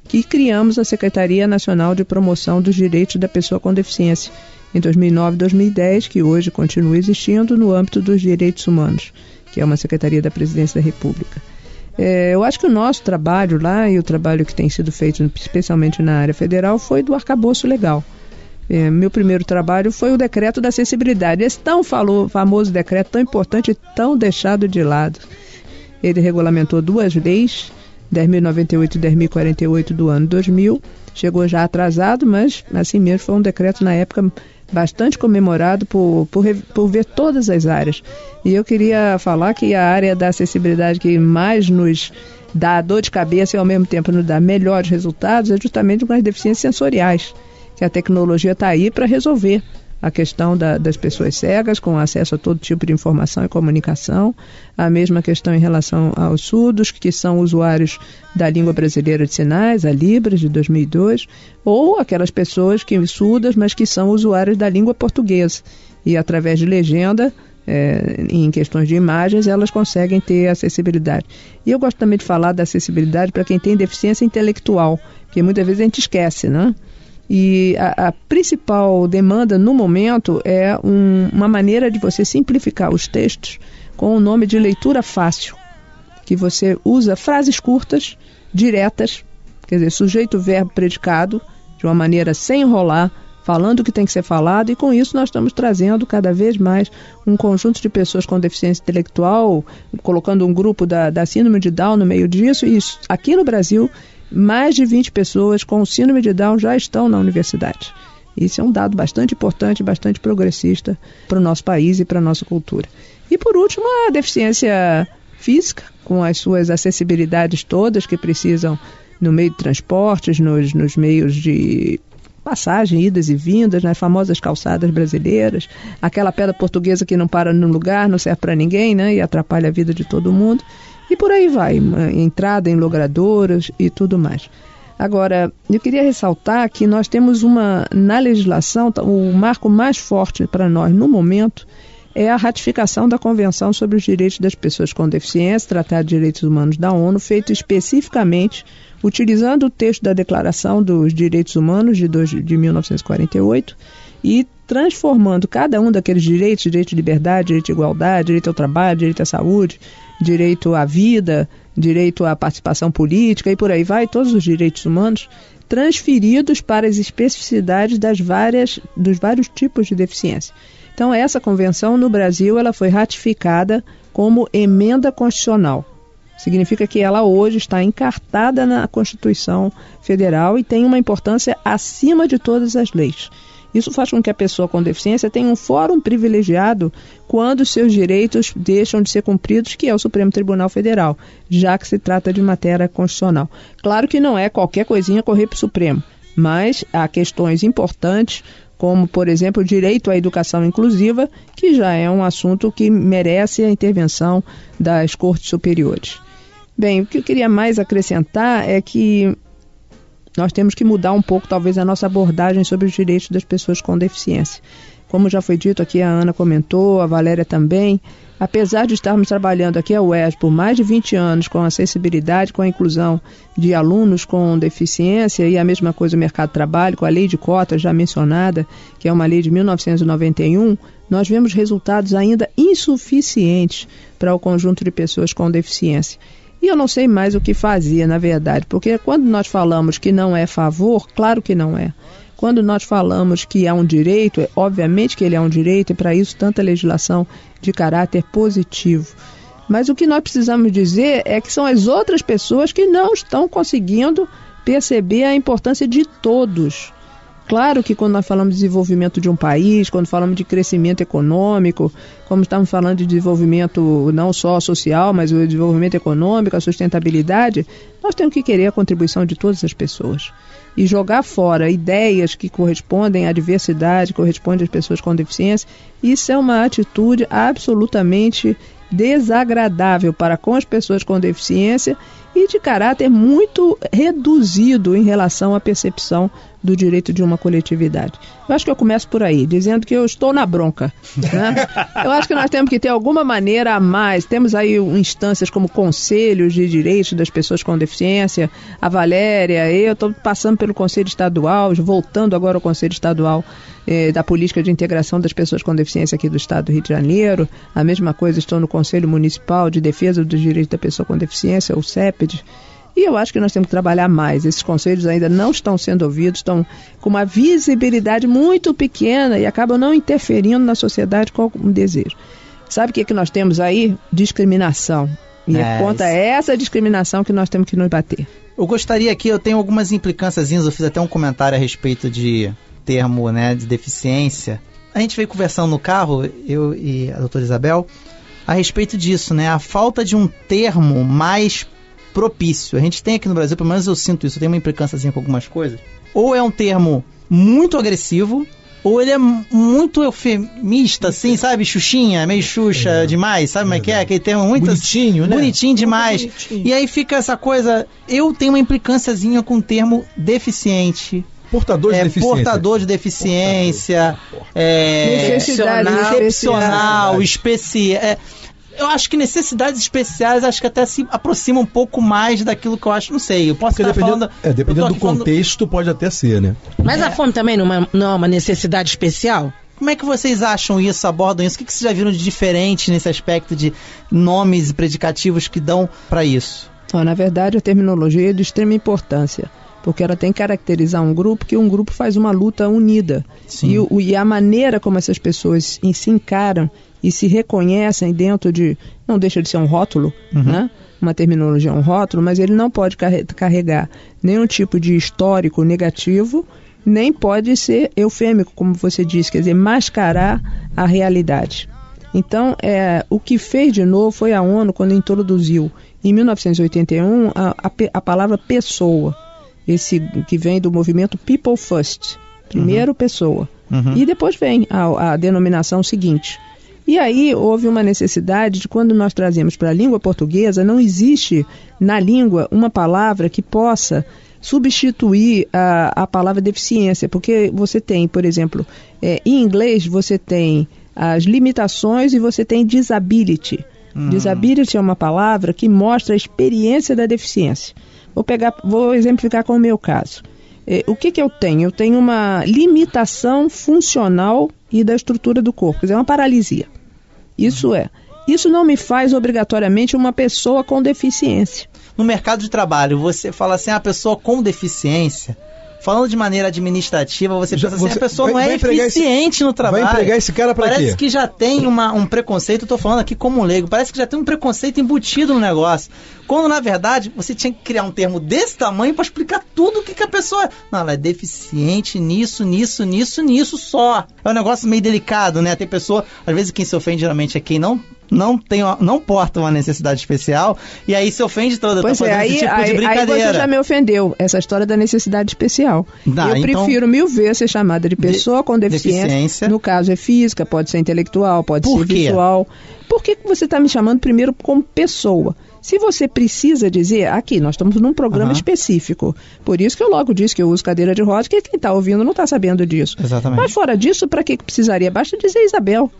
[SPEAKER 7] que criamos a Secretaria Nacional de Promoção dos Direitos da Pessoa com Deficiência em 2009 e 2010, que hoje continua existindo no âmbito dos direitos humanos, que é uma secretaria da Presidência da República. É, eu acho que o nosso trabalho lá e o trabalho que tem sido feito, especialmente na área federal, foi do arcabouço legal. É, meu primeiro trabalho foi o decreto da acessibilidade. Esse tão falou, famoso decreto, tão importante e tão deixado de lado. Ele regulamentou duas leis, 10.098 e 10.048 do ano 2000. Chegou já atrasado, mas assim mesmo foi um decreto na época bastante comemorado por, por, por ver todas as áreas. E eu queria falar que a área da acessibilidade que mais nos dá dor de cabeça e ao mesmo tempo nos dá melhores resultados é justamente com as deficiências sensoriais que a tecnologia está aí para resolver a questão da- das pessoas cegas com acesso a todo tipo de informação e comunicação, a mesma questão em relação aos surdos, que são usuários da língua brasileira de sinais, a Libras, de 2002, ou aquelas pessoas que surdas, mas que são usuários da língua portuguesa e através de legenda é, em questões de imagens, elas conseguem ter acessibilidade. E eu gosto também de falar da acessibilidade para quem tem deficiência intelectual, que muitas vezes a gente esquece, né? E a, a principal demanda no momento é um- uma maneira de você simplificar os textos com o nome de leitura fácil, que você usa frases curtas, diretas, quer dizer, sujeito, verbo, predicado, de uma maneira sem enrolar, falando o que tem que ser falado, e com isso nós estamos trazendo cada vez mais um conjunto de pessoas com deficiência intelectual, colocando um grupo da, da síndrome de Down no meio disso, e isso, aqui no Brasil, mais de 20 pessoas com síndrome de Down já estão na universidade. Isso é um dado bastante importante, bastante progressista para o nosso país e para a nossa cultura. E por último, a deficiência física, com as suas acessibilidades todas que precisam no meio de transportes, nos, nos meios de passagem, idas e vindas, nas famosas calçadas brasileiras, aquela pedra portuguesa que não para no lugar, não serve para ninguém, né, e atrapalha a vida de todo mundo. E por aí vai, entrada em logradoras e tudo mais. Agora, eu queria ressaltar que nós temos uma, na legislação, tá, o marco mais forte para nós no momento é a ratificação da Convenção sobre os Direitos das Pessoas com Deficiência, Tratado de Direitos Humanos da ONU, feito especificamente utilizando o texto da Declaração dos Direitos Humanos de, dois- de 1948 e transformando cada um daqueles direitos, direito de liberdade, direito de igualdade, direito ao trabalho, direito à saúde, direito à vida, direito à participação política e por aí vai, todos os direitos humanos, transferidos para as especificidades das várias, dos vários tipos de deficiência. Então, essa convenção no Brasil ela foi ratificada como emenda constitucional. Significa que ela hoje está encartada na Constituição Federal e tem uma importância acima de todas as leis. Isso faz com que a pessoa com deficiência tenha um fórum privilegiado quando seus direitos deixam de ser cumpridos, que é o Supremo Tribunal Federal, já que se trata de matéria constitucional. Claro que não é qualquer coisinha correr para o Supremo, mas há questões importantes, como, por exemplo, o direito à educação inclusiva, que já é um assunto que merece a intervenção das cortes superiores. Bem, o que eu queria mais acrescentar é que nós temos que mudar um pouco, talvez, a nossa abordagem sobre os direitos das pessoas com deficiência. Como já foi dito aqui, a Ana comentou, a Valéria também. Apesar de estarmos trabalhando aqui a UES por mais de 20 anos com acessibilidade, com a inclusão de alunos com deficiência e a mesma coisa o mercado de trabalho, com a lei de cotas já mencionada, que é uma lei de 1991, nós vemos resultados ainda insuficientes para o conjunto de pessoas com deficiência. E eu não sei mais o que fazia, na verdade, porque quando nós falamos que não é favor, claro que não é. Quando nós falamos que é um direito, é, obviamente que ele é um direito, e para isso tanta legislação de caráter positivo. Mas o que nós precisamos dizer é que são as outras pessoas que não estão conseguindo perceber a importância de todos. Claro que quando nós falamos de desenvolvimento de um país, quando falamos de crescimento econômico, como estamos falando de desenvolvimento não só social, mas o desenvolvimento econômico, a sustentabilidade, nós temos que querer a contribuição de todas as pessoas. E jogar fora ideias que correspondem à diversidade, correspondem às pessoas com deficiência, isso é uma atitude absolutamente desagradável para com as pessoas com deficiência e de caráter muito reduzido em relação à percepção do direito de uma coletividade. Eu acho que eu começo por aí, dizendo que eu estou na bronca. Né? <laughs> eu acho que nós temos que ter alguma maneira a mais. Temos aí instâncias como conselhos de direitos das pessoas com deficiência, a Valéria, eu estou passando pelo Conselho Estadual, voltando agora ao Conselho Estadual eh, da Política de Integração das Pessoas com Deficiência aqui do Estado do Rio de Janeiro. A mesma coisa, estou no Conselho Municipal de Defesa dos Direitos da Pessoa com Deficiência, o CEPD. E eu acho que nós temos que trabalhar mais. Esses conselhos ainda não estão sendo ouvidos, estão com uma visibilidade muito pequena e acabam não interferindo na sociedade com algum desejo. Sabe o que, é que nós temos aí? Discriminação. E é, é contra isso. essa discriminação que nós temos que nos bater.
[SPEAKER 3] Eu gostaria aqui, eu tenho algumas implicâncias, eu fiz até um comentário a respeito de termo né, de deficiência. A gente veio conversando no carro, eu e a doutora Isabel, a respeito disso, né? A falta de um termo mais propício. A gente tem aqui no Brasil, pelo menos eu sinto isso, eu tenho uma implicância com algumas coisas. Ou é um termo muito agressivo, ou ele é muito eufemista, assim, sabe? Xuxinha, meio xuxa é, demais, sabe como é que é? Aquele termo muito...
[SPEAKER 4] Bonitinho, né?
[SPEAKER 3] Bonitinho demais. Bonitinho. E aí fica essa coisa... Eu tenho uma implicânciazinha com o termo deficiente.
[SPEAKER 4] Portador de
[SPEAKER 3] é,
[SPEAKER 4] deficiência.
[SPEAKER 3] Portador de deficiência. Portador. É,
[SPEAKER 7] excepcional,
[SPEAKER 3] excepcional especial. É, eu acho que necessidades especiais acho que até se aproxima um pouco mais daquilo que eu acho, não sei. Eu posso
[SPEAKER 4] Porque estar dependendo, falando. É, dependendo do contexto, falando... pode até ser, né?
[SPEAKER 9] Mas é. a fome também não é, não é uma necessidade especial?
[SPEAKER 3] Como é que vocês acham isso, abordam isso? O que, que vocês já viram de diferente nesse aspecto de nomes e predicativos que dão para isso?
[SPEAKER 7] na verdade, a terminologia é de extrema importância porque ela tem que caracterizar um grupo que um grupo faz uma luta unida. E, o, e, a maneira como essas pessoas se encaram e se reconhecem dentro de. Não deixa de ser um rótulo, uhum. né? Uma terminologia, um rótulo, mas ele não pode carregar nenhum tipo de histórico negativo, nem pode ser eufêmico, como você disse, quer dizer, mascarar a realidade. Então, é, o que fez de novo foi a ONU quando introduziu, em 1981, a, a, a palavra pessoa, esse que vem do movimento People First, primeiro uhum. pessoa. Uhum. E depois vem a, a denominação seguinte, e aí houve uma necessidade de quando nós trazemos para a língua portuguesa, não existe na língua uma palavra que possa substituir a, a palavra deficiência, porque você tem, por exemplo, é, em inglês você tem as limitações e você tem disability. Hum. Disability é uma palavra que mostra a experiência da deficiência. Vou pegar, vou exemplificar com o meu caso. É, o que, que eu tenho? Eu tenho uma limitação funcional e da estrutura do corpo, quer dizer, uma paralisia. Isso é. Isso não me faz obrigatoriamente uma pessoa com deficiência.
[SPEAKER 3] No mercado de trabalho, você fala assim, a pessoa com deficiência, falando de maneira administrativa, você já, pensa assim, a pessoa vai, não é eficiente esse, no trabalho.
[SPEAKER 4] Vai empregar esse cara para quê?
[SPEAKER 3] Parece que já tem uma, um preconceito, eu tô falando aqui como um leigo, parece que já tem um preconceito embutido no negócio. Quando, na verdade, você tinha que criar um termo desse tamanho para explicar tudo o que, que a pessoa é. Não, ela é deficiente nisso, nisso, nisso, nisso só. É um negócio meio delicado, né? Tem pessoa, às vezes quem se ofende geralmente é quem não não tem não porta uma necessidade especial e aí se ofende toda
[SPEAKER 7] pois tá é, aí, tipo aí, de brincadeira. Aí você já me ofendeu essa história da necessidade especial. Dá, eu então, prefiro mil vezes ser chamada de pessoa de, com deficiência. deficiência. No caso é física, pode ser intelectual, pode Por ser quê? visual. Por que você está me chamando primeiro como pessoa? Se você precisa dizer, aqui, nós estamos num programa
[SPEAKER 3] Aham.
[SPEAKER 7] específico. Por isso que eu logo disse que eu uso cadeira de roda, que quem está ouvindo não está sabendo disso.
[SPEAKER 3] Exatamente.
[SPEAKER 7] Mas fora disso, para que precisaria? Basta dizer Isabel.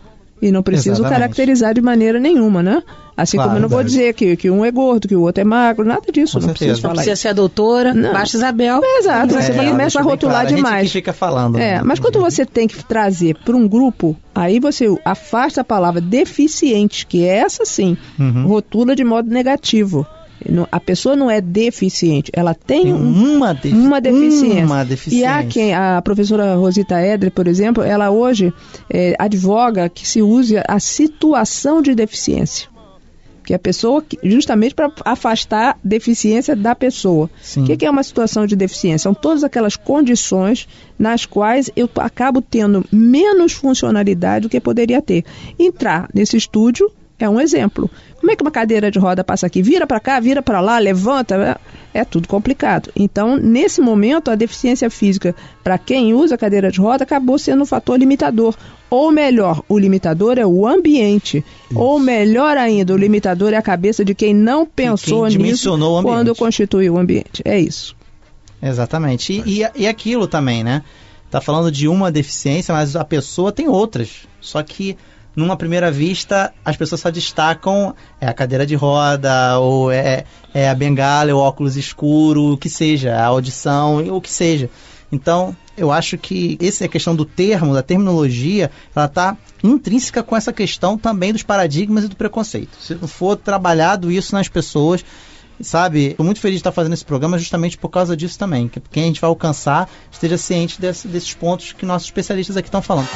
[SPEAKER 7] E não preciso
[SPEAKER 3] Exatamente.
[SPEAKER 7] caracterizar de maneira nenhuma, né? Assim
[SPEAKER 3] Claro,
[SPEAKER 7] como eu não vou dizer que, que um é gordo, que o outro é magro, nada disso.
[SPEAKER 3] Com
[SPEAKER 7] não
[SPEAKER 3] certeza.
[SPEAKER 7] preciso
[SPEAKER 9] Não
[SPEAKER 7] falar
[SPEAKER 9] precisa
[SPEAKER 7] isso.
[SPEAKER 9] ser a doutora,
[SPEAKER 7] Não.
[SPEAKER 9] basta Isabel.
[SPEAKER 7] Exato, você
[SPEAKER 3] É,
[SPEAKER 7] começa a rotular
[SPEAKER 3] claro, A gente
[SPEAKER 7] demais.
[SPEAKER 3] que fica falando.
[SPEAKER 7] É,
[SPEAKER 3] né?
[SPEAKER 7] mas quando você tem que trazer para um grupo, aí você afasta a palavra deficiente, que é essa sim,
[SPEAKER 3] Uhum.
[SPEAKER 7] rotula de modo negativo. A pessoa não é deficiente, ela tem
[SPEAKER 3] Tem
[SPEAKER 7] um
[SPEAKER 3] uma, defi-
[SPEAKER 7] uma deficiência.
[SPEAKER 3] Uma
[SPEAKER 7] E
[SPEAKER 3] deficiência.
[SPEAKER 7] há quem, a professora Rosita Edre, por exemplo, ela hoje eh, advoga que se use a situação de deficiência. Que a pessoa, justamente para afastar a deficiência da pessoa.
[SPEAKER 3] Sim.
[SPEAKER 7] O que, que é uma situação de deficiência? São todas aquelas condições nas quais eu acabo tendo menos funcionalidade do que poderia ter. Entrar nesse estúdio é um exemplo. Como é que uma cadeira de roda passa aqui? Vira para cá, vira para lá, levanta, é tudo complicado. Então, nesse momento, a deficiência física para quem usa a cadeira de roda acabou sendo um fator limitador. Ou melhor, o limitador é o ambiente. Ou melhor ainda, o limitador é a cabeça de quem não pensou nisso
[SPEAKER 3] dimensionou o ambiente.
[SPEAKER 7] quando constituiu o ambiente. É isso.
[SPEAKER 3] Exatamente. E, e, e aquilo também, né? Tá falando de uma deficiência, mas a pessoa tem outras. Só que, numa primeira vista, as pessoas só destacam é a cadeira de roda, ou é, é a bengala, é o óculos escuro, o que seja, a audição, o que seja. Então, eu acho que essa é a questão do termo, da terminologia, ela está intrínseca com essa questão também dos paradigmas e do preconceito. Se não for trabalhado isso nas pessoas, sabe? Estou muito feliz de estar fazendo esse programa justamente por causa disso também. Que quem a gente vai alcançar esteja ciente desse- desses pontos que nossos especialistas aqui estão falando.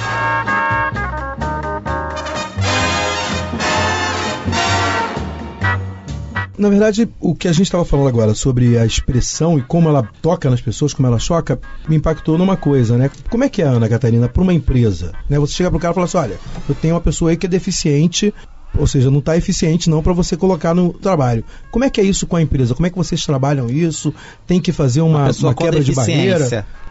[SPEAKER 4] Na verdade, o que a gente estava falando agora sobre a expressão e como ela toca nas pessoas, como ela choca, me impactou numa coisa, né? Como é que é, Ana Catarina, para uma empresa? Né? Você chega pro cara e fala assim: olha, eu tenho uma pessoa aí que é deficiente, ou seja, não está eficiente não para você colocar no trabalho. Como é que é isso com a empresa? Como é que vocês trabalham isso? Tem que fazer uma, uma
[SPEAKER 3] com
[SPEAKER 4] quebra de barreira?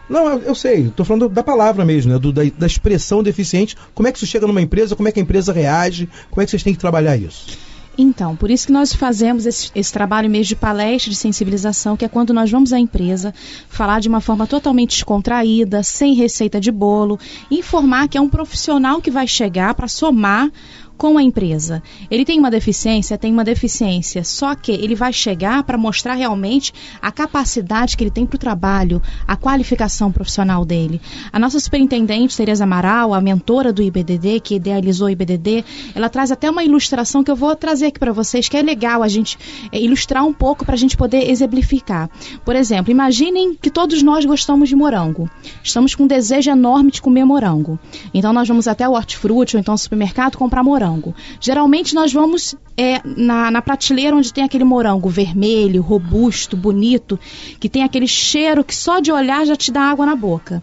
[SPEAKER 4] Não, eu, eu sei, estou falando da palavra mesmo, né? Do- da, da expressão deficiente. Como é que isso chega numa empresa? Como é que a empresa reage? Como é que vocês têm que trabalhar isso?
[SPEAKER 8] Então, por isso que nós fazemos esse, esse trabalho mesmo de palestra de sensibilização, que é quando nós vamos à empresa falar de uma forma totalmente descontraída, sem receita de bolo, informar que é um profissional que vai chegar para somar com a empresa. Ele tem uma deficiência, tem uma deficiência, só que ele vai chegar para mostrar realmente a capacidade que ele tem para o trabalho, a qualificação profissional dele. A nossa superintendente, Tereza Amaral, a mentora do IBDD, que idealizou o IBDD, ela traz até uma ilustração que eu vou trazer aqui para vocês, que é legal a gente é, ilustrar um pouco para a gente poder exemplificar. Por exemplo, imaginem que todos nós gostamos de morango. Estamos com um desejo enorme de comer morango. Então nós vamos até o hortifruti ou então ao supermercado comprar morango. Geralmente nós vamos é, na, na prateleira onde tem aquele morango vermelho, robusto, bonito, que tem aquele cheiro que só de olhar já te dá água na boca.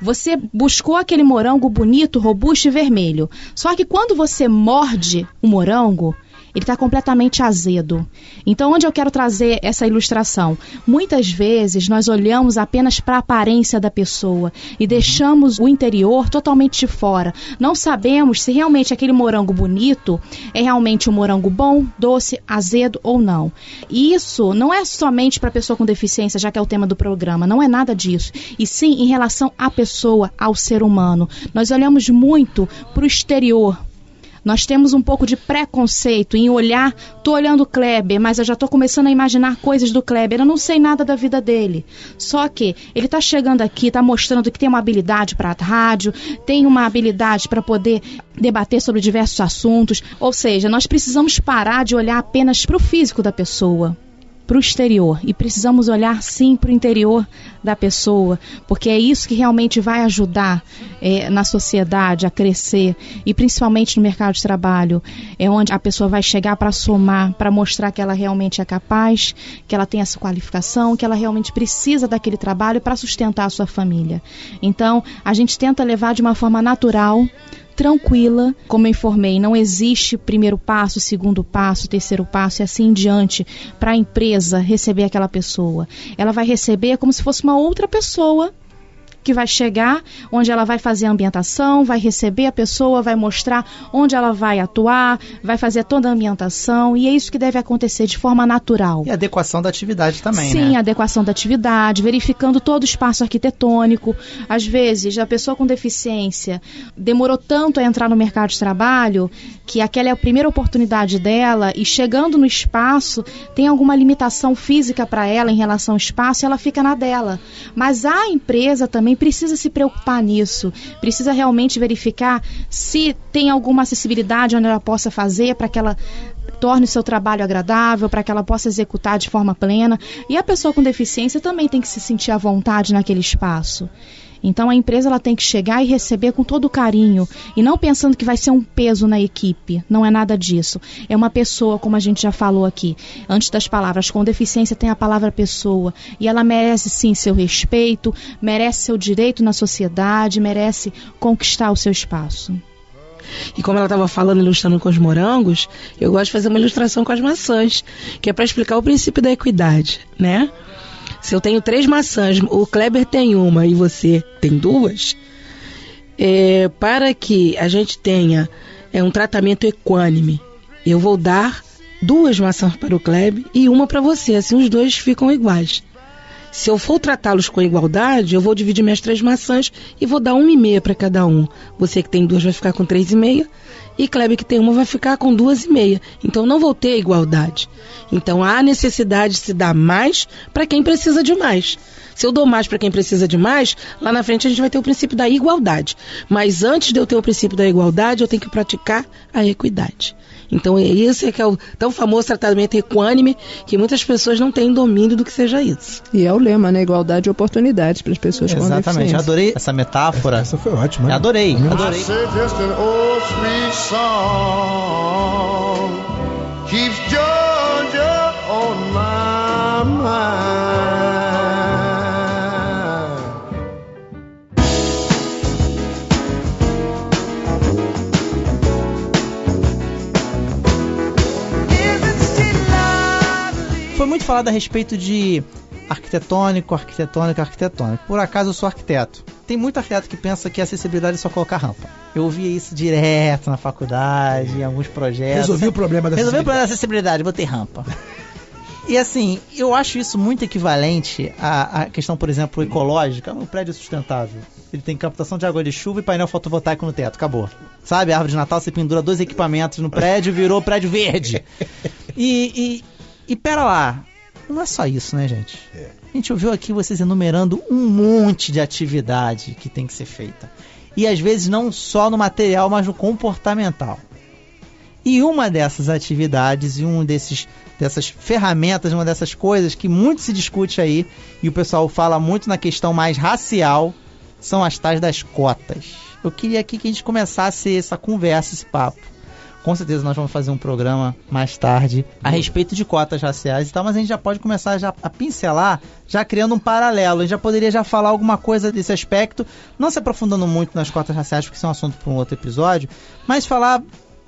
[SPEAKER 8] Você buscou aquele morango bonito, robusto e vermelho. Só que quando você morde o morango, ele está completamente azedo. Então, onde eu quero trazer essa ilustração? Muitas vezes nós olhamos apenas para a aparência da pessoa e deixamos o interior totalmente de fora. Não sabemos se realmente aquele morango bonito é realmente um morango bom, doce, azedo ou não. E isso não é somente para a pessoa com deficiência, já que é o tema do programa, não é nada disso. E sim em relação à pessoa, ao ser humano. Nós olhamos muito para o exterior, nós temos um pouco de preconceito em olhar, tô olhando o Kleber, mas eu já tô começando a imaginar coisas do Kleber. Eu não sei nada da vida dele. Só que ele tá chegando aqui, tá mostrando que tem uma habilidade para rádio, tem uma habilidade para poder debater sobre diversos assuntos. Ou seja, nós precisamos parar de olhar apenas para o físico da pessoa para o exterior e precisamos olhar sim para o interior da pessoa, porque é isso que realmente vai ajudar é, na sociedade a crescer e principalmente no mercado de trabalho, é onde a pessoa vai chegar para somar, para mostrar que ela realmente é capaz, que ela tem essa qualificação, que ela realmente precisa daquele trabalho para sustentar a sua família. Então, a gente tenta levar de uma forma natural tranquila, como eu informei, não existe primeiro passo, segundo passo, terceiro passo e assim em diante para a empresa receber aquela pessoa. Ela vai receber como se fosse uma outra pessoa que vai chegar, onde ela vai fazer a ambientação, vai receber a pessoa, vai mostrar onde ela vai atuar, vai fazer toda a ambientação, e é isso que deve acontecer de forma natural.
[SPEAKER 3] E adequação da atividade também,
[SPEAKER 8] Sim,
[SPEAKER 3] né?
[SPEAKER 8] adequação da atividade, verificando todo o espaço arquitetônico. Às vezes, a pessoa com deficiência demorou tanto a entrar no mercado de trabalho que aquela é a primeira oportunidade dela e chegando no espaço tem alguma limitação física para ela em relação ao espaço e ela fica na dela. Mas a empresa também precisa se preocupar nisso, precisa realmente verificar se tem alguma acessibilidade onde ela possa fazer para que ela torne o seu trabalho agradável, para que ela possa executar de forma plena. E a pessoa com deficiência também tem que se sentir à vontade naquele espaço. Então a empresa ela tem que chegar e receber com todo carinho e não pensando que vai ser um peso na equipe. Não é nada disso. É uma pessoa, como a gente já falou aqui. Antes das palavras com deficiência tem a palavra pessoa e ela merece sim seu respeito, merece seu direito na sociedade, merece conquistar o seu espaço.
[SPEAKER 9] E como ela estava falando, ilustrando com os morangos, eu gosto de fazer uma ilustração com as maçãs, que é para explicar o princípio da equidade, né? Se eu tenho três maçãs, o Kleber tem uma e você tem duas, é, para que a gente tenha é, um tratamento equânime, eu vou dar duas maçãs para o Kleber e uma para você, assim os dois ficam iguais. Se eu for tratá-los com igualdade, eu vou dividir minhas três maçãs e vou dar uma e meia para cada um. Você que tem duas vai ficar com três e meia e Kleber que tem uma vai ficar com duas e meia. Então não vou ter igualdade. Então há necessidade de se dar mais para quem precisa de mais. Se eu dou mais para quem precisa de mais, lá na frente a gente vai ter o princípio da igualdade. Mas antes de eu ter o princípio da igualdade, eu tenho que praticar a equidade. Então esse é que é o tão famoso tratamento equânime que muitas pessoas não têm domínio do que seja isso.
[SPEAKER 7] E é o lema, né? Igualdade de oportunidades para as pessoas com
[SPEAKER 3] Exatamente, adorei essa metáfora.
[SPEAKER 4] Essa foi ótima.
[SPEAKER 3] Adorei,
[SPEAKER 4] Hum.
[SPEAKER 3] adorei. Muito falado a respeito de arquitetônico, arquitetônico, arquitetônico. Por acaso eu sou arquiteto. Tem muito arquiteto que pensa que acessibilidade é só colocar rampa. Eu ouvi isso direto na faculdade, em alguns projetos.
[SPEAKER 4] Resolvi o problema da
[SPEAKER 3] Resolvi o problema da acessibilidade, botei rampa. E assim, eu acho isso muito equivalente à, à questão, por exemplo, ecológica. Um prédio sustentável. Ele tem captação de água de chuva e painel fotovoltaico no teto. Acabou. Sabe, a árvore de Natal, você pendura dois equipamentos no prédio, virou prédio verde. E, e, e pera lá. Não é só isso, né, gente? A gente ouviu aqui vocês enumerando um monte de atividade que tem que ser feita. E às vezes não só no material, mas no comportamental. E uma dessas atividades e um desses dessas ferramentas, uma dessas coisas que muito se discute aí e o pessoal fala muito na questão mais racial, são as tais das cotas. Eu queria aqui que a gente começasse essa conversa, esse papo. Com certeza nós vamos fazer um programa mais tarde a respeito de cotas raciais e tal, mas a gente já pode começar já a pincelar, já criando um paralelo. A gente já poderia já falar alguma coisa desse aspecto, não se aprofundando muito nas cotas raciais, porque isso é um assunto para um outro episódio, mas falar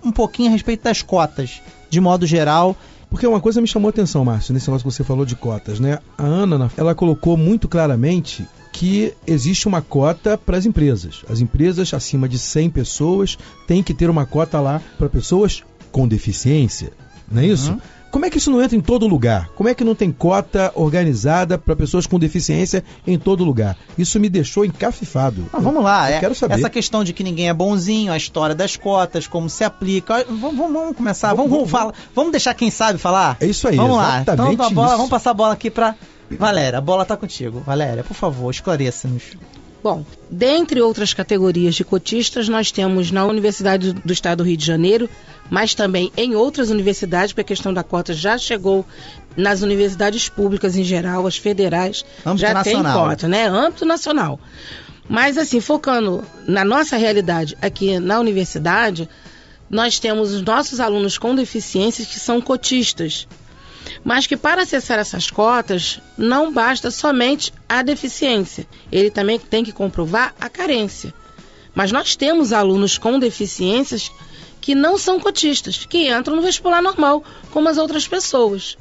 [SPEAKER 3] um pouquinho a respeito das cotas, de modo geral.
[SPEAKER 4] Porque uma coisa me chamou a atenção, Márcio, nesse negócio que você falou de cotas, né? A Ana, ela colocou muito claramente que existe uma cota para as empresas. As empresas acima de 100 pessoas têm que ter uma cota lá para pessoas com deficiência, não é isso? Como é que isso não entra em todo lugar? Como é que não tem cota organizada para pessoas com deficiência em todo lugar? Isso me deixou encafifado.
[SPEAKER 3] Mas vamos lá,
[SPEAKER 4] Eu
[SPEAKER 3] é,
[SPEAKER 4] quero saber.
[SPEAKER 3] essa questão de que ninguém é bonzinho, a história das cotas, como se aplica. Vamos, vamos- vamos começar, vamos, vamos, falar, vamos deixar quem sabe falar?
[SPEAKER 4] É isso aí,
[SPEAKER 3] Vamos lá, então bola, vamos passar a bola aqui pra Valéria. A bola tá contigo. Valéria, por favor, esclareça-nos.
[SPEAKER 9] Bom, dentre outras categorias de cotistas, nós temos na Universidade do Estado do Rio de Janeiro, mas também em outras universidades, porque a questão da cota já chegou nas universidades públicas em geral, as federais,
[SPEAKER 3] Âmbito
[SPEAKER 9] já tem
[SPEAKER 3] nacional.
[SPEAKER 9] cota, né? Âmbito nacional. Mas assim, focando na nossa realidade aqui na universidade, nós temos os nossos alunos com deficiências que são cotistas. Mas que para acessar essas cotas não basta somente a deficiência, ele também tem que comprovar a carência. Mas nós temos alunos com deficiências que não são cotistas, que entram no vestibular normal, como as outras pessoas.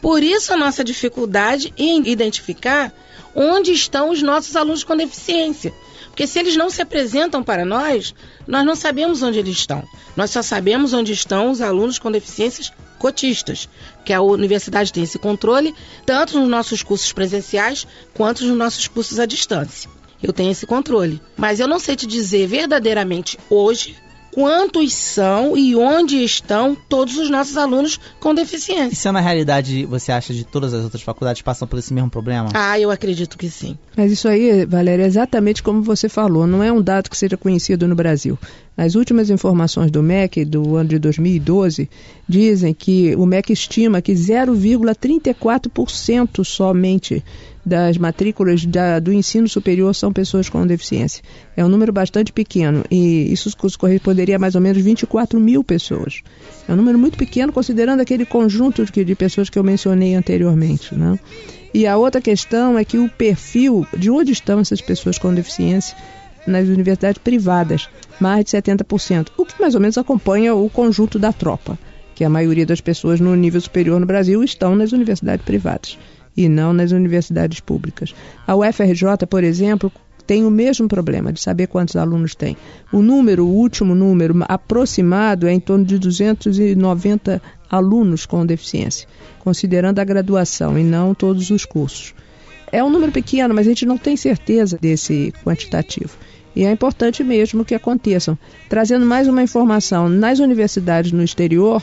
[SPEAKER 9] Por isso a nossa dificuldade em identificar onde estão os nossos alunos com deficiência. Porque se eles não se apresentam para nós, nós não sabemos onde eles estão. Nós só sabemos onde estão os alunos com deficiências cotistas, que a universidade tem esse controle tanto nos nossos cursos presenciais quanto nos nossos cursos à distância. Eu tenho esse controle, mas eu não sei te dizer verdadeiramente hoje quantos são e onde estão todos os nossos alunos com
[SPEAKER 3] E
[SPEAKER 9] deficiência.
[SPEAKER 3] se na realidade você acha de todas as outras faculdades passam por esse mesmo problema?
[SPEAKER 9] Ah, eu acredito que sim.
[SPEAKER 7] Mas isso aí, Valéria, é exatamente como você falou, não é um dado que seja conhecido no Brasil. As últimas informações do MEC, do ano de 2012, dizem que o MEC estima que 0,34% somente das matrículas da- do ensino superior são pessoas com deficiência. É um número bastante pequeno e isso corresponderia a mais ou menos 24 mil pessoas. É um número muito pequeno considerando aquele conjunto de, de pessoas que eu mencionei anteriormente. Né? E a outra questão é que o perfil de onde estão essas pessoas com deficiência nas universidades privadas, mais de 70%, o que mais ou menos acompanha o conjunto da tropa, que a maioria das pessoas no nível superior no Brasil estão nas universidades privadas e não nas universidades públicas. A UFRJ, por exemplo, tem o mesmo problema de saber quantos alunos tem. O número, o último número aproximado é em torno de 290 alunos com deficiência, considerando a graduação e não todos os cursos. É um número pequeno, mas a gente não tem certeza desse quantitativo. E é importante mesmo que aconteçam. Trazendo mais uma informação, nas universidades no exterior,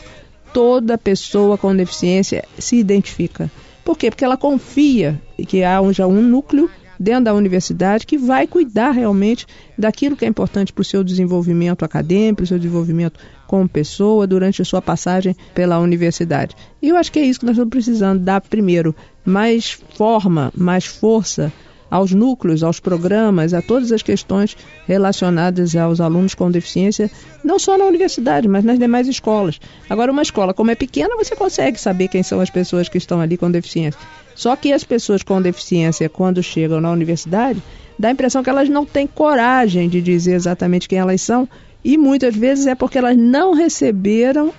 [SPEAKER 7] toda pessoa com deficiência se identifica. Por quê? Porque ela confia que há já um núcleo dentro da universidade que vai cuidar realmente daquilo que é importante para o seu desenvolvimento acadêmico, para o seu desenvolvimento como pessoa durante a sua passagem pela universidade. E eu acho que é isso que nós estamos precisando, dar primeiro mais forma, mais força aos núcleos, aos programas, a todas as questões relacionadas aos alunos com deficiência, não só na universidade, mas nas demais escolas. Agora, uma escola, como é pequena, você consegue saber quem são as pessoas que estão ali com deficiência. Só que as pessoas com deficiência, quando chegam na universidade, dá a impressão que elas não têm coragem de dizer exatamente quem elas são, e muitas vezes é porque elas não receberam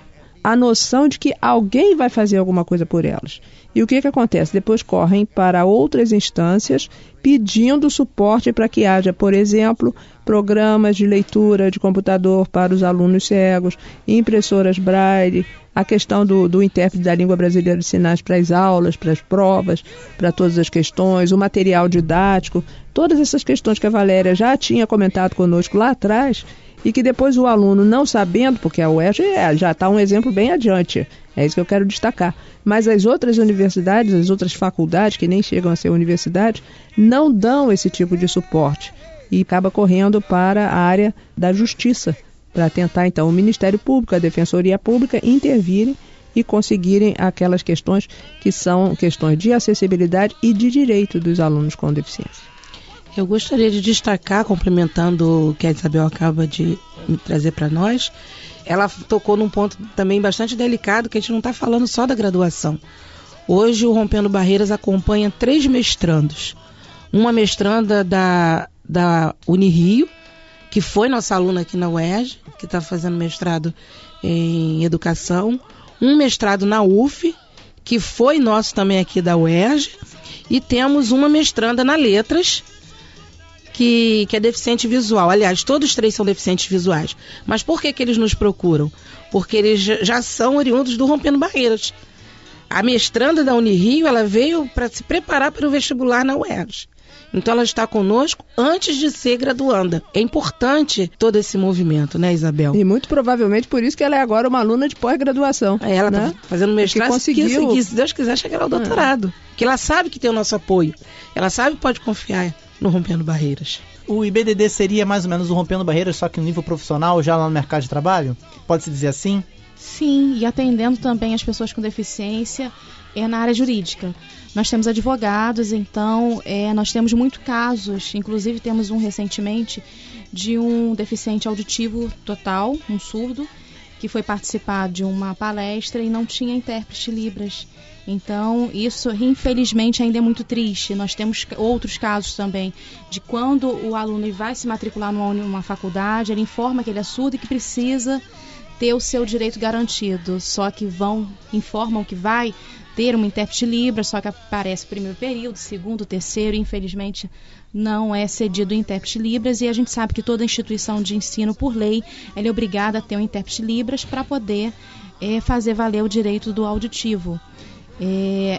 [SPEAKER 7] a noção de que alguém vai fazer alguma coisa por elas. E o que, que acontece? Depois correm para outras instâncias pedindo suporte para que haja, por exemplo, programas de leitura de computador para os alunos cegos, impressoras braille, a questão do, do intérprete da língua brasileira de sinais para as aulas, para as provas, para todas as questões, o material didático, todas essas questões que a Valéria já tinha comentado conosco lá atrás e que depois o aluno não sabendo, porque a UERJ é, já está um exemplo bem adiante, é isso que eu quero destacar. Mas as outras universidades, as outras faculdades, que nem chegam a ser universidades, não dão esse tipo de suporte e acaba correndo para a área da justiça, para tentar então o Ministério Público, a Defensoria Pública intervirem e conseguirem aquelas questões que são questões de acessibilidade e de direito dos alunos com deficiência.
[SPEAKER 9] Eu gostaria de destacar, complementando o que a Isabel acaba de trazer para nós, ela tocou num ponto também bastante delicado, que a gente não está falando só da graduação. Hoje o Rompendo Barreiras acompanha três mestrandos. Uma mestranda da, da Unirio, que foi nossa aluna aqui na UERJ, que está fazendo mestrado em educação. Um mestrado na UF, que foi nosso também aqui da UERJ. E temos uma mestranda na Letras, que, que é deficiente visual. Aliás, todos três são deficientes visuais. Mas por que, que eles nos procuram? Porque eles já- são oriundos do Rompendo Barreiras. A mestranda da Unirio, ela veio para se preparar para o vestibular na UERJ. Então ela está conosco antes de ser graduanda. É importante todo esse movimento, né, Isabel?
[SPEAKER 7] E muito provavelmente por isso que ela é agora uma aluna de pós-graduação.
[SPEAKER 9] É, Ela
[SPEAKER 7] né?
[SPEAKER 9] está fazendo mestrado
[SPEAKER 7] conseguiu.
[SPEAKER 9] que, se Deus quiser, chegar ao doutorado. Que ela sabe que tem o nosso apoio. Ela sabe que pode confiar no Rompendo Barreiras.
[SPEAKER 3] O IBDD seria mais ou menos o Rompendo Barreiras, só que no nível profissional, já lá no mercado de trabalho? Pode-se dizer assim?
[SPEAKER 8] Sim, e atendendo também as pessoas com deficiência é na área jurídica. Nós temos advogados, então é, nós temos muitos casos, inclusive temos um recentemente de um deficiente auditivo total, um surdo, que foi participar de uma palestra e não tinha intérprete Libras. Então, isso infelizmente ainda é muito triste. Nós temos outros casos também de quando o aluno vai se matricular numa, numa faculdade, ele informa que ele é surdo e que precisa ter o seu direito garantido. Só que vão, informam que vai ter uma intérprete Libras, só que aparece primeiro período, segundo, terceiro, e infelizmente não é cedido o intérprete Libras e a gente sabe que toda instituição de ensino, por lei, ela é obrigada a ter um intérprete Libras para poder é, fazer valer o direito do auditivo.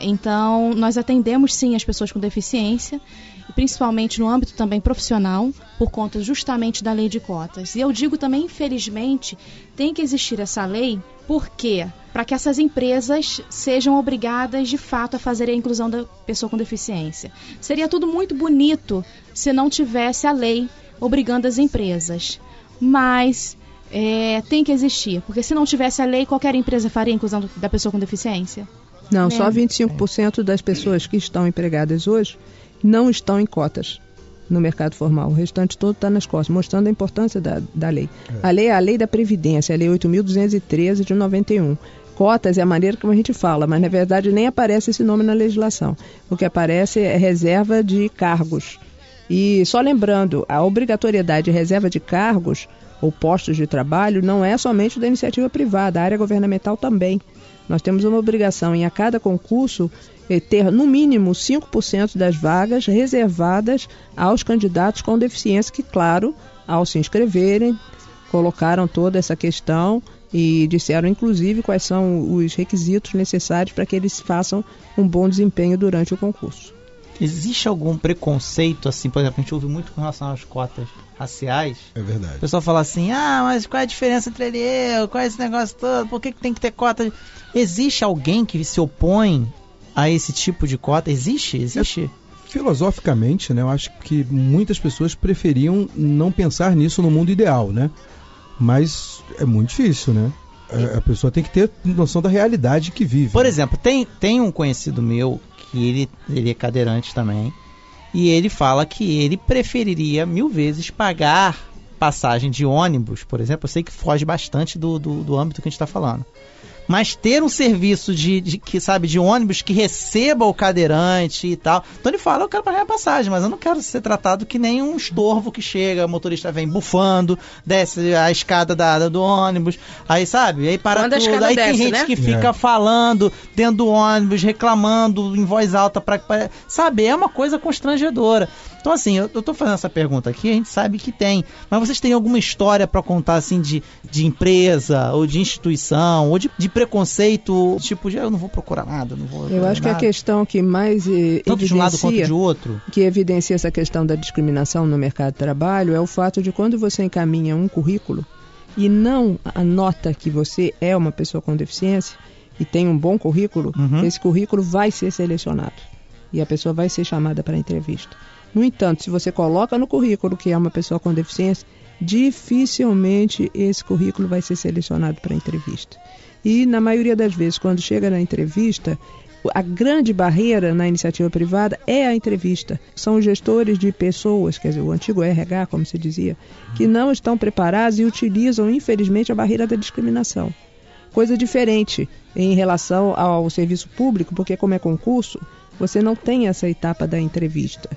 [SPEAKER 8] Então, nós atendemos sim as pessoas com deficiência, principalmente no âmbito também profissional, por conta justamente da lei de cotas. E eu digo também, infelizmente, tem que existir essa lei, por quê? Para que essas empresas sejam obrigadas de fato a fazer a inclusão da pessoa com deficiência. Seria tudo muito bonito se não tivesse a lei obrigando as empresas. Mas é, tem que existir, porque se não tivesse a lei, qualquer empresa faria a inclusão da pessoa com deficiência.
[SPEAKER 7] Não,
[SPEAKER 8] Né?
[SPEAKER 7] só 25% das pessoas que estão empregadas hoje não estão em cotas no mercado formal. O restante todo está nas costas, mostrando a importância da, da lei. A lei é a lei da Previdência, a lei 8.213 de 91. Cotas é a maneira como a gente fala, mas na verdade nem aparece esse nome na legislação. O que aparece é reserva de cargos. E só lembrando, a obrigatoriedade de reserva de cargos ou postos de trabalho não é somente da iniciativa privada, a área governamental também. Nós temos uma obrigação em a cada concurso eh, ter no mínimo 5% das vagas reservadas aos candidatos com deficiência que, claro, ao se inscreverem, colocaram toda essa questão e disseram inclusive quais são os requisitos necessários para que eles façam um bom desempenho durante o concurso.
[SPEAKER 3] Existe algum preconceito, assim, por exemplo, a gente ouve muito com relação às cotas raciais?
[SPEAKER 4] É verdade.
[SPEAKER 3] O pessoal fala assim, ah, mas qual é a diferença entre ele e eu? Qual é esse negócio todo? Por que, que tem que ter cota? Existe alguém que se opõe a esse tipo de cota? Existe? Existe?
[SPEAKER 4] Filosoficamente, né, eu acho que muitas pessoas preferiam não pensar nisso no mundo ideal, né? Mas é muito difícil, né? A, a pessoa tem que ter noção da realidade que vive.
[SPEAKER 3] Por
[SPEAKER 4] né?
[SPEAKER 3] exemplo, tem, tem um conhecido meu que ele, ele é cadeirante também. E ele fala que ele preferiria mil vezes pagar passagem de ônibus, por exemplo. Eu sei que foge bastante do, do, do âmbito que a gente está falando. Mas ter um serviço de, de- que sabe de ônibus que receba o cadeirante e tal. Então ele fala, eu quero pagar a passagem, mas eu não quero ser tratado que nem um estorvo que chega, o motorista vem bufando, desce a escada da, do ônibus, aí sabe, aí para
[SPEAKER 9] Quando
[SPEAKER 3] tudo. Aí tem
[SPEAKER 9] desce,
[SPEAKER 3] gente
[SPEAKER 9] né?
[SPEAKER 3] que fica
[SPEAKER 4] É.
[SPEAKER 3] falando dentro do ônibus, reclamando em voz alta para sabe, é uma coisa constrangedora. Então assim, eu, eu tô fazendo essa pergunta aqui, a gente sabe que tem, mas vocês têm alguma história para contar assim de, de empresa ou de instituição ou de, de preconceito, tipo, de, eu não vou procurar nada, não vou.
[SPEAKER 7] Eu acho que a
[SPEAKER 3] nada.
[SPEAKER 7] questão que mais eh,
[SPEAKER 3] tanto de um lado quanto
[SPEAKER 7] evidencia
[SPEAKER 3] de outro.
[SPEAKER 7] que evidencia essa questão da discriminação no mercado de trabalho é o fato de quando você encaminha um currículo e não anota que você é uma pessoa com deficiência e tem um bom currículo,
[SPEAKER 3] Uhum.
[SPEAKER 7] esse currículo vai ser selecionado e a pessoa vai ser chamada para entrevista. No entanto, se você coloca no currículo que é uma pessoa com deficiência, dificilmente esse currículo vai ser selecionado para entrevista. E na maioria das vezes, quando chega na entrevista, a grande barreira na iniciativa privada é a entrevista. São os gestores de pessoas, quer dizer, o antigo RH, como se dizia, que não estão preparados e utilizam, infelizmente, a barreira da discriminação. Coisa diferente em relação ao serviço público, porque como é concurso, você não tem essa etapa da entrevista.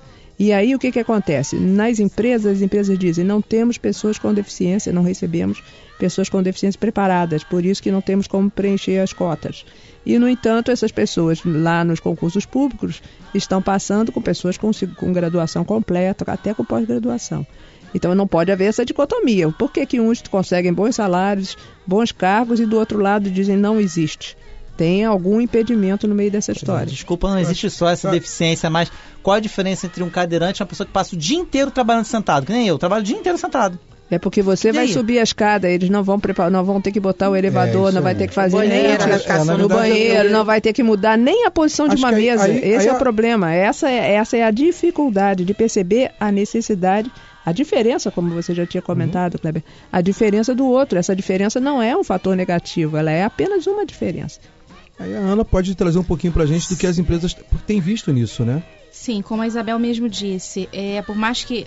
[SPEAKER 7] E aí o que, que acontece? Nas empresas, as empresas dizem, não temos pessoas com deficiência, não recebemos pessoas com deficiência preparadas, por isso que não temos como preencher as cotas. E, no entanto, essas pessoas lá nos concursos públicos estão passando com pessoas com, com graduação completa, até com pós-graduação. Então não pode haver essa dicotomia. Por que, que uns conseguem bons salários, bons cargos e do outro lado dizem não existe? Tem algum impedimento no meio dessa história.
[SPEAKER 3] Desculpa, não existe só essa deficiência, mas qual a diferença entre um cadeirante e uma pessoa que passa o dia inteiro trabalhando sentado? Que nem eu, trabalho o dia inteiro sentado.
[SPEAKER 7] É porque você
[SPEAKER 3] E
[SPEAKER 7] vai
[SPEAKER 3] aí?
[SPEAKER 7] subir a escada, eles não vão preparar, não vão ter que botar o elevador,
[SPEAKER 4] isso
[SPEAKER 7] não vai ter que fazer
[SPEAKER 9] Banheiro,
[SPEAKER 7] nem a-
[SPEAKER 9] na
[SPEAKER 7] no banheiro,
[SPEAKER 4] eu-
[SPEAKER 7] não vai ter que mudar nem a posição de
[SPEAKER 4] Acho
[SPEAKER 7] uma
[SPEAKER 4] que aí-
[SPEAKER 7] mesa.
[SPEAKER 4] aí-
[SPEAKER 7] Esse
[SPEAKER 4] aí
[SPEAKER 7] é o
[SPEAKER 4] a-
[SPEAKER 7] problema. Essa é, essa é a dificuldade de perceber a necessidade, a diferença, como você já tinha comentado, Kleber, a diferença do outro. Essa diferença não é um fator negativo, ela é apenas uma diferença.
[SPEAKER 4] Aí a Ana pode trazer um pouquinho pra gente do que as empresas têm visto nisso, né?
[SPEAKER 8] Sim, como a Isabel mesmo disse, é, por mais que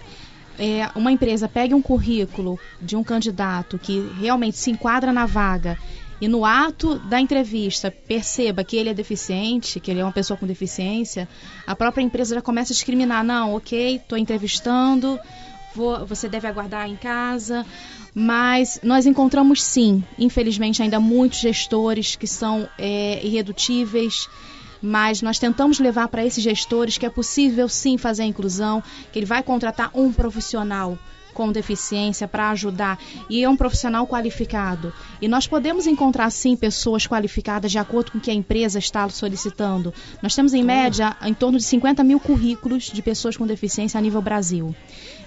[SPEAKER 8] é, uma empresa pegue um currículo de um candidato que realmente se enquadra na vaga e no ato da entrevista perceba que ele é deficiente, que ele é uma pessoa com deficiência, a própria empresa já começa a discriminar. Não, ok, estou entrevistando, você deve aguardar em casa. Mas nós encontramos sim, infelizmente, ainda muitos gestores que são é, irredutíveis, mas nós tentamos levar para esses gestores que é possível sim fazer a inclusão, que ele vai contratar um profissional com deficiência para ajudar e é um profissional qualificado. E nós podemos encontrar sim pessoas qualificadas de acordo com o que a empresa está solicitando. Nós temos em média em torno de 50 mil currículos de pessoas com deficiência a nível Brasil.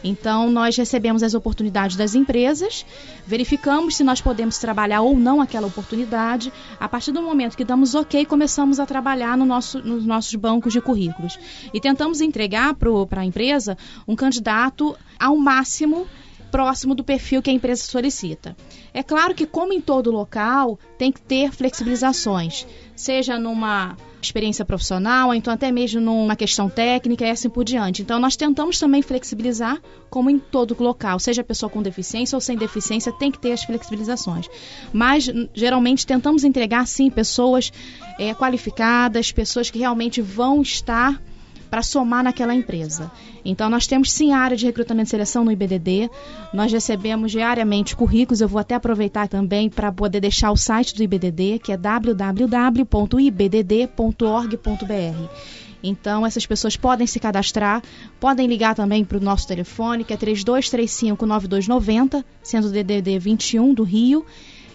[SPEAKER 8] Então, nós recebemos as oportunidades das empresas, verificamos se nós podemos trabalhar ou não aquela oportunidade. A partir do momento que damos ok, começamos a trabalhar no nosso, nos nossos bancos de currículos. E tentamos entregar para a empresa um candidato ao máximo próximo do perfil que a empresa solicita. É claro que, como em todo local, tem que ter flexibilizações, seja numa experiência profissional, então até mesmo numa questão técnica e assim por diante. Então, nós tentamos também flexibilizar, como em todo local, seja pessoa com deficiência ou sem deficiência, tem que ter as flexibilizações. Mas, geralmente, tentamos entregar, sim, pessoas é, qualificadas, pessoas que realmente vão estar para somar naquela empresa. Então, nós temos sim a área de recrutamento e seleção no IBDD, nós recebemos diariamente currículos, eu vou até aproveitar também para poder deixar o site do IBDD, que é www.ibdd.org.br. Então, essas pessoas podem se cadastrar, podem ligar também para o nosso telefone, que é 3235-9290, sendo o DDD 21 do Rio,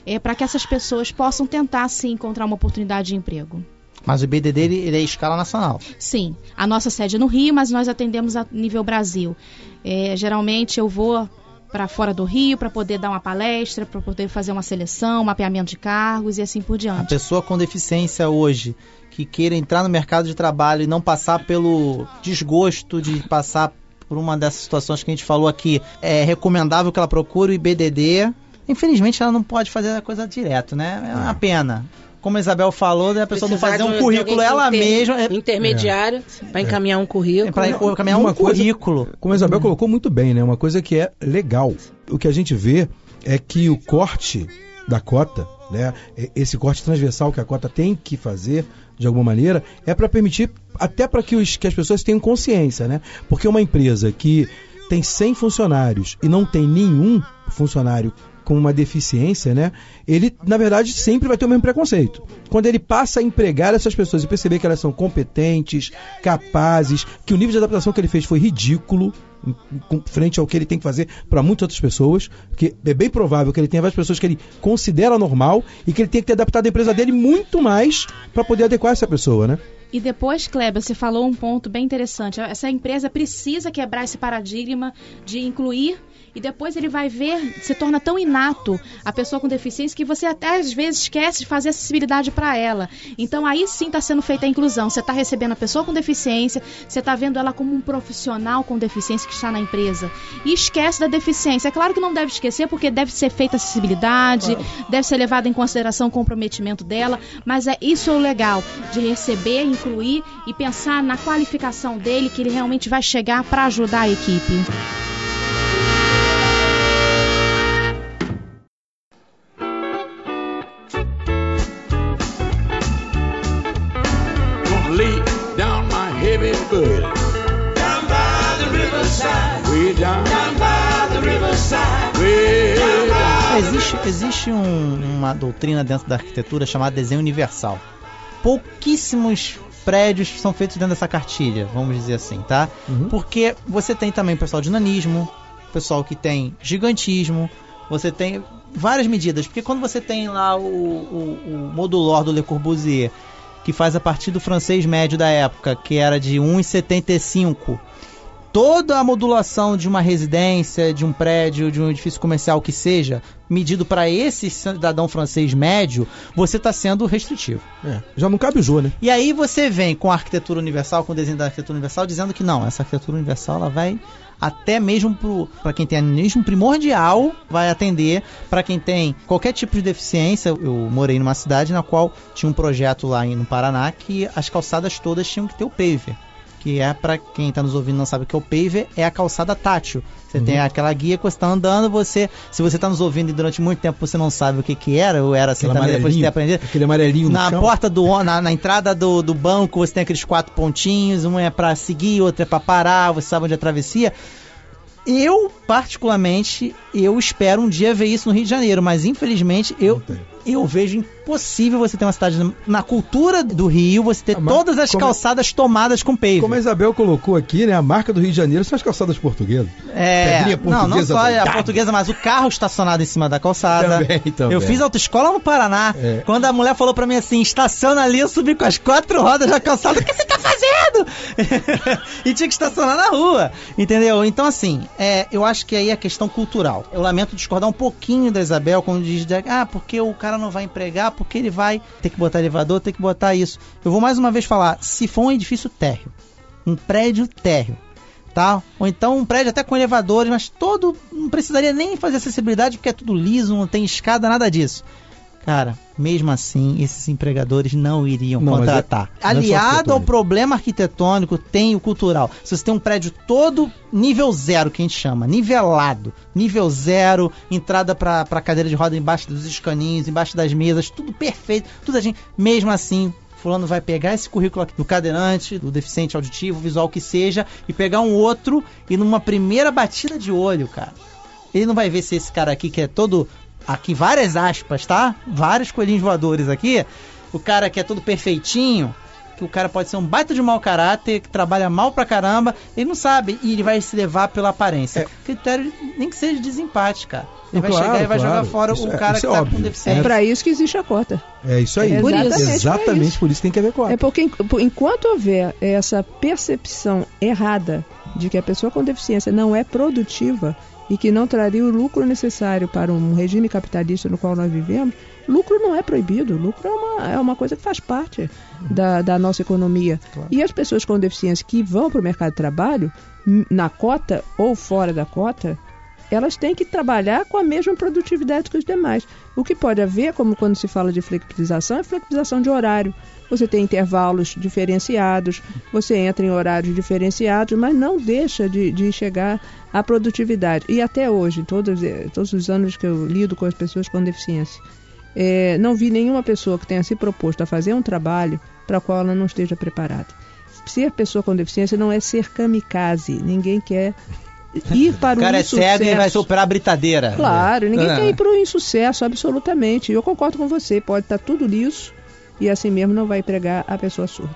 [SPEAKER 8] é, para que essas pessoas possam tentar, sim, encontrar uma oportunidade de emprego.
[SPEAKER 3] Mas o IBDD ele, ele é escala nacional.
[SPEAKER 8] Sim, a nossa sede é no Rio, mas nós atendemos a nível Brasil. É, geralmente eu vou para fora do Rio para poder dar uma palestra, para poder fazer uma seleção, mapeamento de cargos e assim por
[SPEAKER 3] A
[SPEAKER 8] diante.
[SPEAKER 3] pessoa com deficiência hoje que queira entrar no mercado de trabalho e não passar pelo desgosto de passar por uma dessas situações que a gente falou aqui, é recomendável que ela procure o IBDD. Infelizmente ela não pode fazer a coisa direto, né? É uma pena. Como a Isabel falou, né, a pessoa não fazer um currículo ela
[SPEAKER 9] inter-
[SPEAKER 3] mesma. É,
[SPEAKER 9] Intermediário, para encaminhar um currículo.
[SPEAKER 3] para caminhar um currículo.
[SPEAKER 4] Como a Isabel colocou muito bem, né? Uma coisa que é legal. O que a gente vê é que o corte da cota, né? Esse corte transversal que a cota tem que fazer de alguma maneira é para permitir até para que, os- que as pessoas tenham consciência, né? Porque uma empresa que tem 100 funcionários e não tem nenhum funcionário com uma deficiência, né? Ele, na verdade, sempre vai ter o mesmo preconceito. Quando ele passa a empregar essas pessoas e perceber que elas são competentes, capazes, que o nível de adaptação que ele fez foi ridículo frente ao que ele tem que fazer para muitas outras pessoas, porque é bem provável que ele tenha várias pessoas que ele considera normal e que ele tem que ter adaptado a empresa dele muito mais para poder adequar essa pessoa, né?
[SPEAKER 8] E depois, Kleber, você falou um ponto bem interessante. Essa empresa precisa quebrar esse paradigma de incluir e depois ele vai ver, se torna tão inato a pessoa com deficiência que você até às vezes esquece de fazer acessibilidade para ela. Então aí sim está sendo feita a inclusão. Você está recebendo a pessoa com deficiência, você está vendo ela como um profissional com deficiência que está na empresa. E esquece da deficiência. É claro que não deve esquecer, porque deve ser feita acessibilidade, deve ser levado em consideração o comprometimento dela, mas é isso é o legal, de receber, incluir e pensar na qualificação dele, que ele realmente vai chegar para ajudar a equipe.
[SPEAKER 3] Existe, existe um- uma doutrina dentro da arquitetura chamada desenho universal. Pouquíssimos prédios são feitos dentro dessa cartilha, vamos dizer assim, tá?
[SPEAKER 4] Uhum.
[SPEAKER 3] Porque você tem também pessoal de nanismo, pessoal que tem gigantismo, você tem várias medidas. Porque quando você tem lá o, o, o modulor do Le Corbusier, que faz a partir do francês médio da época, que era de 1,75, toda a modulação de uma residência, de um prédio, de um edifício comercial que seja, medido para esse cidadão francês médio, você está sendo restritivo.
[SPEAKER 4] É, já não cabe o Jô, né?
[SPEAKER 3] E aí você vem com a arquitetura universal, com o desenho da arquitetura universal, dizendo que não, essa arquitetura universal ela vai até mesmo para quem tem anismo primordial, vai atender para quem tem qualquer tipo de deficiência. Eu morei numa cidade na qual tinha um projeto lá no Paraná que as calçadas todas tinham que ter o paver. Que é para quem está nos ouvindo e não sabe o que é o paver, é a calçada tátil. Você tem aquela guia que você está andando, você, se você está nos ouvindo e durante muito tempo você não sabe o que que era, ou era assim
[SPEAKER 4] Aquele
[SPEAKER 3] também depois de ter aprendido,
[SPEAKER 4] aquele amarelinho
[SPEAKER 3] na
[SPEAKER 4] chão.
[SPEAKER 3] porta do na, na entrada do, do banco você tem aqueles quatro pontinhos, um é pra seguir, outro é pra parar, você sabe onde é a travessia. Eu, particularmente, eu espero um dia ver isso no Rio de Janeiro, mas infelizmente eu. Eu vejo impossível você ter uma cidade na cultura do Rio, você ter
[SPEAKER 4] mas
[SPEAKER 3] todas as
[SPEAKER 4] é-
[SPEAKER 3] calçadas tomadas com paving.
[SPEAKER 4] Como a Isabel colocou aqui, né? A marca do Rio de Janeiro são as calçadas portuguesas.
[SPEAKER 3] É,
[SPEAKER 4] Pedrinha
[SPEAKER 3] não, não
[SPEAKER 4] portuguesa
[SPEAKER 3] só a
[SPEAKER 4] voltada.
[SPEAKER 3] portuguesa, mas o carro estacionado em cima da calçada.
[SPEAKER 4] Também, também.
[SPEAKER 3] Eu fiz autoescola no Paraná.
[SPEAKER 4] É.
[SPEAKER 3] Quando a mulher falou pra mim assim, estaciona ali, eu subi com as quatro rodas da calçada. O que você tá fazendo? <laughs> e tinha que estacionar na rua, entendeu? Então, assim, é, eu acho que aí é a questão cultural. Eu lamento discordar um pouquinho da Isabel quando diz, ah, porque o cara não vai empregar, porque ele vai ter que botar elevador, ter que botar isso. Eu vou mais uma vez falar, se for um edifício térreo, um prédio térreo, tá? Ou então um prédio até com elevadores, mas todo não precisaria nem fazer acessibilidade porque é tudo liso, não tem escada, nada disso. Cara, mesmo assim, esses empregadores não iriam
[SPEAKER 4] Não, mas
[SPEAKER 3] contratar.
[SPEAKER 4] é- não é
[SPEAKER 3] Aliado ao problema arquitetônico, tem o cultural. Se você tem um prédio todo nível zero, que a gente chama, nivelado, nível zero, entrada pra, pra cadeira de roda embaixo dos escaninhos, embaixo das mesas, tudo perfeito, tudo assim. Mesmo assim, fulano vai pegar esse currículo aqui do cadeirante, do deficiente auditivo, visual que seja, e pegar um outro e numa primeira batida de olho, cara. Ele não vai ver se esse cara aqui que é todo aqui várias aspas, tá? Vários coelhinhos voadores aqui. O cara que é todo perfeitinho, que o cara pode ser um baita de mau caráter, que trabalha mal pra caramba, ele não sabe e ele vai se levar pela aparência. Critério nem que seja desempate, cara. Ele vai
[SPEAKER 4] Claro,
[SPEAKER 3] chegar e vai
[SPEAKER 4] claro.
[SPEAKER 3] jogar fora
[SPEAKER 4] Isso
[SPEAKER 3] o
[SPEAKER 4] é-
[SPEAKER 3] cara
[SPEAKER 4] isso
[SPEAKER 3] que
[SPEAKER 4] é
[SPEAKER 3] tá
[SPEAKER 4] óbvio.
[SPEAKER 3] com
[SPEAKER 7] É
[SPEAKER 3] deficiência.
[SPEAKER 7] para isso que existe a cota.
[SPEAKER 4] É isso aí.
[SPEAKER 7] É por isso. Exatamente
[SPEAKER 4] Exatamente
[SPEAKER 7] pra isso.
[SPEAKER 4] por isso que tem que haver cota.
[SPEAKER 7] É porque en- por- enquanto houver essa percepção errada de que a pessoa com deficiência não é produtiva e que não traria o lucro necessário para um regime capitalista no qual nós vivemos, lucro não é proibido. Lucro é uma, é uma coisa que faz parte da, da nossa economia. E as pessoas com deficiência que vão para o mercado de trabalho, na cota ou fora da cota, elas têm que trabalhar com a mesma produtividade que os demais. O que pode haver, como quando se fala de flexibilização, é flexibilização de horário. Você tem intervalos diferenciados, você entra em horários diferenciados, mas não deixa de, de chegar à produtividade. E até hoje, todos, eh, todos os anos que eu lido com as pessoas com deficiência, eh, não vi nenhuma pessoa que tenha se proposto a fazer um trabalho para o qual ela não esteja preparada. Ser pessoa com deficiência não é ser kamikaze. Ninguém quer ir para
[SPEAKER 3] O
[SPEAKER 7] o
[SPEAKER 3] cara é cego e vai superar a britadeira.
[SPEAKER 7] Claro, ninguém
[SPEAKER 3] É.
[SPEAKER 7] quer ir para o insucesso, absolutamente. Eu concordo com você, pode estar tudo liso e assim mesmo não vai empregar a pessoa surda.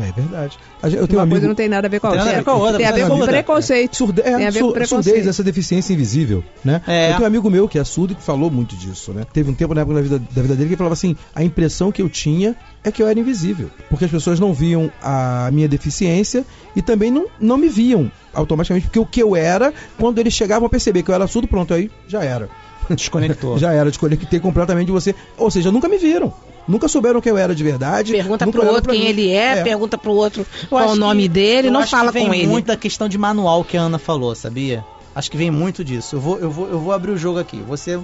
[SPEAKER 4] É verdade. Eu tenho
[SPEAKER 7] Uma
[SPEAKER 4] um
[SPEAKER 7] coisa
[SPEAKER 4] amigo...
[SPEAKER 7] não tem nada a ver com a
[SPEAKER 3] Tem
[SPEAKER 7] outra.
[SPEAKER 3] outra,
[SPEAKER 7] Tem a ver com preconceito.
[SPEAKER 4] Surde...
[SPEAKER 7] Tem a
[SPEAKER 4] É,
[SPEAKER 7] ver com preconceito.
[SPEAKER 4] surdez, essa deficiência invisível, né?
[SPEAKER 3] É.
[SPEAKER 4] Eu tenho um amigo meu que é surdo que falou muito disso, né? Teve um tempo na época da vida, da vida dele que ele falava assim, a impressão que eu tinha é que eu era invisível, porque as pessoas não viam a minha deficiência e também não, não me viam automaticamente, porque o que eu era, quando eles chegavam a perceber que eu era surdo, pronto, aí já era.
[SPEAKER 3] Desconectou. <laughs>
[SPEAKER 4] Já era, desconectei completamente de você. Ou seja, nunca me viram. Nunca souberam quem eu era de verdade.
[SPEAKER 9] Pergunta pro outro quem
[SPEAKER 4] mim.
[SPEAKER 9] ele é,
[SPEAKER 4] É.
[SPEAKER 9] pergunta pro outro
[SPEAKER 3] Eu
[SPEAKER 9] qual o nome
[SPEAKER 3] que-
[SPEAKER 9] dele,
[SPEAKER 3] eu
[SPEAKER 9] não
[SPEAKER 3] acho
[SPEAKER 9] fala
[SPEAKER 3] que vem
[SPEAKER 9] com ele.
[SPEAKER 3] muito da questão de manual que a Ana falou, sabia? Acho que vem muito disso. Eu vou, eu vou, eu vou abrir o jogo aqui. Você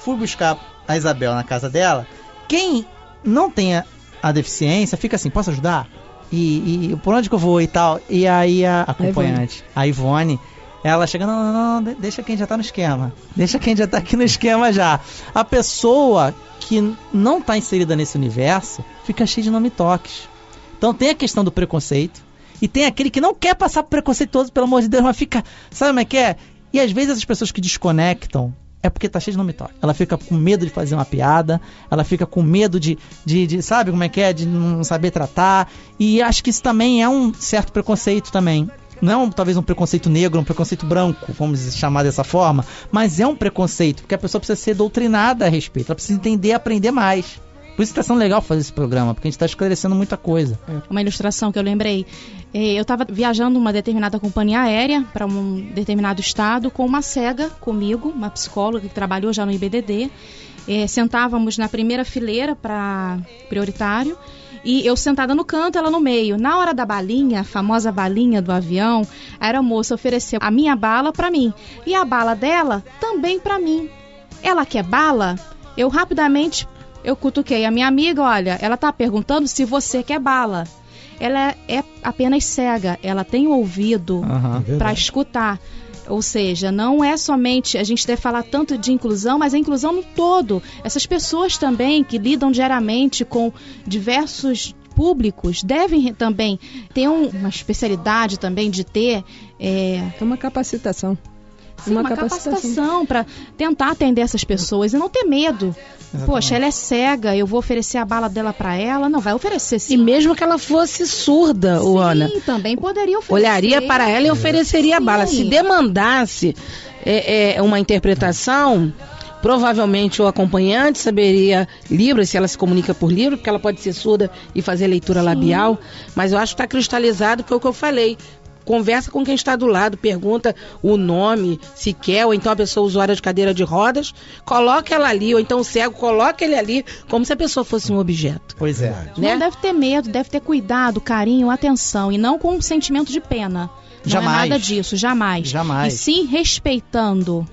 [SPEAKER 3] fui buscar a Isabel na casa dela. Quem não tenha a deficiência fica assim, posso ajudar? E, e por onde que eu vou e tal? E aí a acompanhante, a Ivone, ela chega, não, não, não, de- deixa quem já tá no esquema. Deixa quem já tá aqui no esquema já. A pessoa que não tá inserida nesse universo fica cheia de nome toques. Então tem a questão do preconceito. E tem aquele que não quer passar preconceituoso, pelo amor de Deus, mas fica. Sabe como é que é? E às vezes essas pessoas que desconectam é porque tá cheio de nome toque. Ela fica com medo de fazer uma piada, ela fica com medo de, de, de- Sabe como é que é? De não saber tratar. E acho que isso também é um certo preconceito também. Não é um, talvez um preconceito negro, um preconceito branco, vamos chamar dessa forma, mas é um preconceito, porque a pessoa precisa ser doutrinada a respeito, ela precisa entender aprender mais. Por isso que tá sendo legal fazer esse programa, porque a gente tá esclarecendo muita coisa.
[SPEAKER 8] uma ilustração que eu lembrei. Eh, Eu estava viajando uma determinada companhia aérea para um determinado estado com uma cega comigo, uma psicóloga que trabalhou já no IBDD. Eh, sentávamos na primeira fileira para prioritário e eu sentada no canto, ela no meio. Na hora da balinha, a famosa balinha do avião, a aeromoça ofereceu a minha bala para mim e a bala dela também para mim. Ela quer bala? Eu rapidamente eu cutuquei a minha amiga, olha, ela tá perguntando se você quer bala. Ela é, é apenas cega, ela tem o ouvido
[SPEAKER 3] Aham.
[SPEAKER 4] verdade.
[SPEAKER 8] para escutar. Ou seja, não é somente a gente deve falar tanto de inclusão, mas a inclusão no todo. Essas pessoas também que lidam diariamente com diversos públicos devem também ter um- uma especialidade também de ter é,
[SPEAKER 7] É uma capacitação.
[SPEAKER 8] Sim,
[SPEAKER 7] Uma
[SPEAKER 8] uma,
[SPEAKER 7] capacitação.
[SPEAKER 8] capacitação para tentar atender essas pessoas e não ter medo. Poxa, ela é cega, eu vou oferecer a bala dela para ela? Não, vai oferecer sim.
[SPEAKER 9] E mesmo que ela fosse surda,
[SPEAKER 8] sim,
[SPEAKER 9] Ana,
[SPEAKER 8] também poderia oferecer.
[SPEAKER 9] olharia para ela e ofereceria a
[SPEAKER 8] Sim.
[SPEAKER 9] bala. Se demandasse é, é, uma interpretação, provavelmente o acompanhante saberia Libras, se ela se comunica por Libra, porque ela pode ser surda e fazer leitura labial. Mas eu acho que está cristalizado, que é o que eu falei. Conversa com quem está do lado, pergunta o nome, se quer, ou então a pessoa usuária de cadeira de rodas, coloca ela ali, ou então o cego coloca ele ali, como se a pessoa fosse um objeto.
[SPEAKER 3] Pois é.
[SPEAKER 9] né?
[SPEAKER 8] Não deve ter medo, deve ter cuidado, carinho, atenção e não com um sentimento de pena. Não
[SPEAKER 3] Jamais.
[SPEAKER 8] é nada disso, jamais.
[SPEAKER 3] Jamais.
[SPEAKER 8] E sim respeitando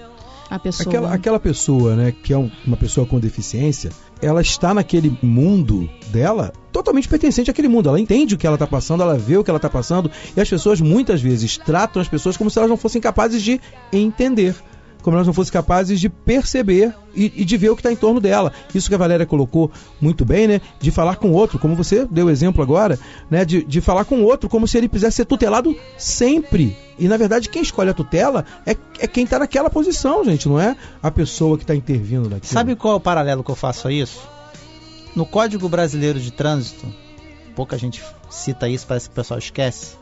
[SPEAKER 8] a pessoa.
[SPEAKER 4] Aquela, aquela pessoa, né, que é um- uma pessoa com deficiência, ela está naquele mundo dela totalmente pertencente àquele mundo. Ela entende o que ela está passando, ela vê o que ela está passando, e as pessoas muitas vezes tratam as pessoas como se elas não fossem capazes de entender. Como elas não fossem capazes de perceber e, e de ver o que está em torno dela. Isso que a Valéria colocou muito bem, né? De falar com outro, como você deu exemplo agora, né? De, de falar com outro como se ele quisesse ser tutelado sempre. E na verdade quem escolhe a tutela é, é quem está naquela posição, gente, não é a pessoa que está intervindo naquilo.
[SPEAKER 3] Sabe qual é o paralelo que eu faço a isso? No Código Brasileiro de Trânsito, pouca gente cita isso, parece que o pessoal esquece.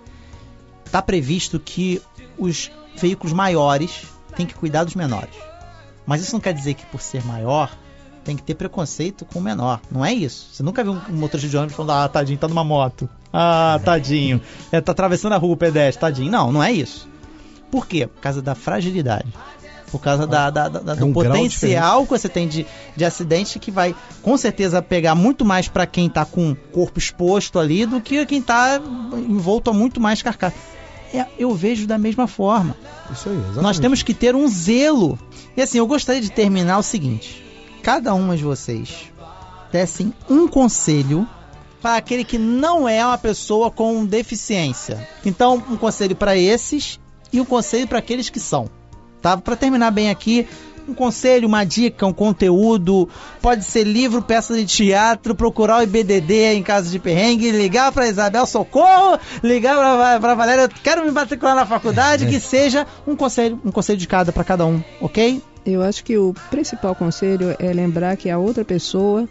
[SPEAKER 3] Está previsto que os veículos maiores têm que cuidar dos menores. Mas isso não quer dizer que por ser maior tem que ter preconceito com o menor. Não é isso. Você nunca viu um motorista de ônibus falando, ah, tadinho, tá numa moto. Ah, tadinho. É, tá atravessando a rua o pedestre, tadinho. Não, não é isso. Por quê? Por causa da fragilidade. Por causa da, da- da- da- do
[SPEAKER 4] um
[SPEAKER 3] potencial que você tem de, de acidente que vai com certeza pegar muito mais para quem tá com o corpo exposto ali do que quem tá envolto a muito mais carcaça. É, eu vejo da mesma forma.
[SPEAKER 4] Isso aí, exatamente.
[SPEAKER 3] Nós temos que ter um zelo. E assim, eu gostaria de terminar o seguinte: cada uma de vocês dessem um conselho para aquele que não é uma pessoa com deficiência. Então, um conselho para esses e um conselho para aqueles que são. Tá? Para terminar bem aqui, um conselho, uma dica, um conteúdo, pode ser livro, peça de teatro, procurar o IBDD em caso de perrengue, ligar para Isabel Socorro, ligar para Valéria, eu quero me matricular na faculdade, que <laughs> seja um conselho, um conselho de cada para cada um, ok?
[SPEAKER 7] Eu acho que o principal conselho é lembrar que a outra pessoa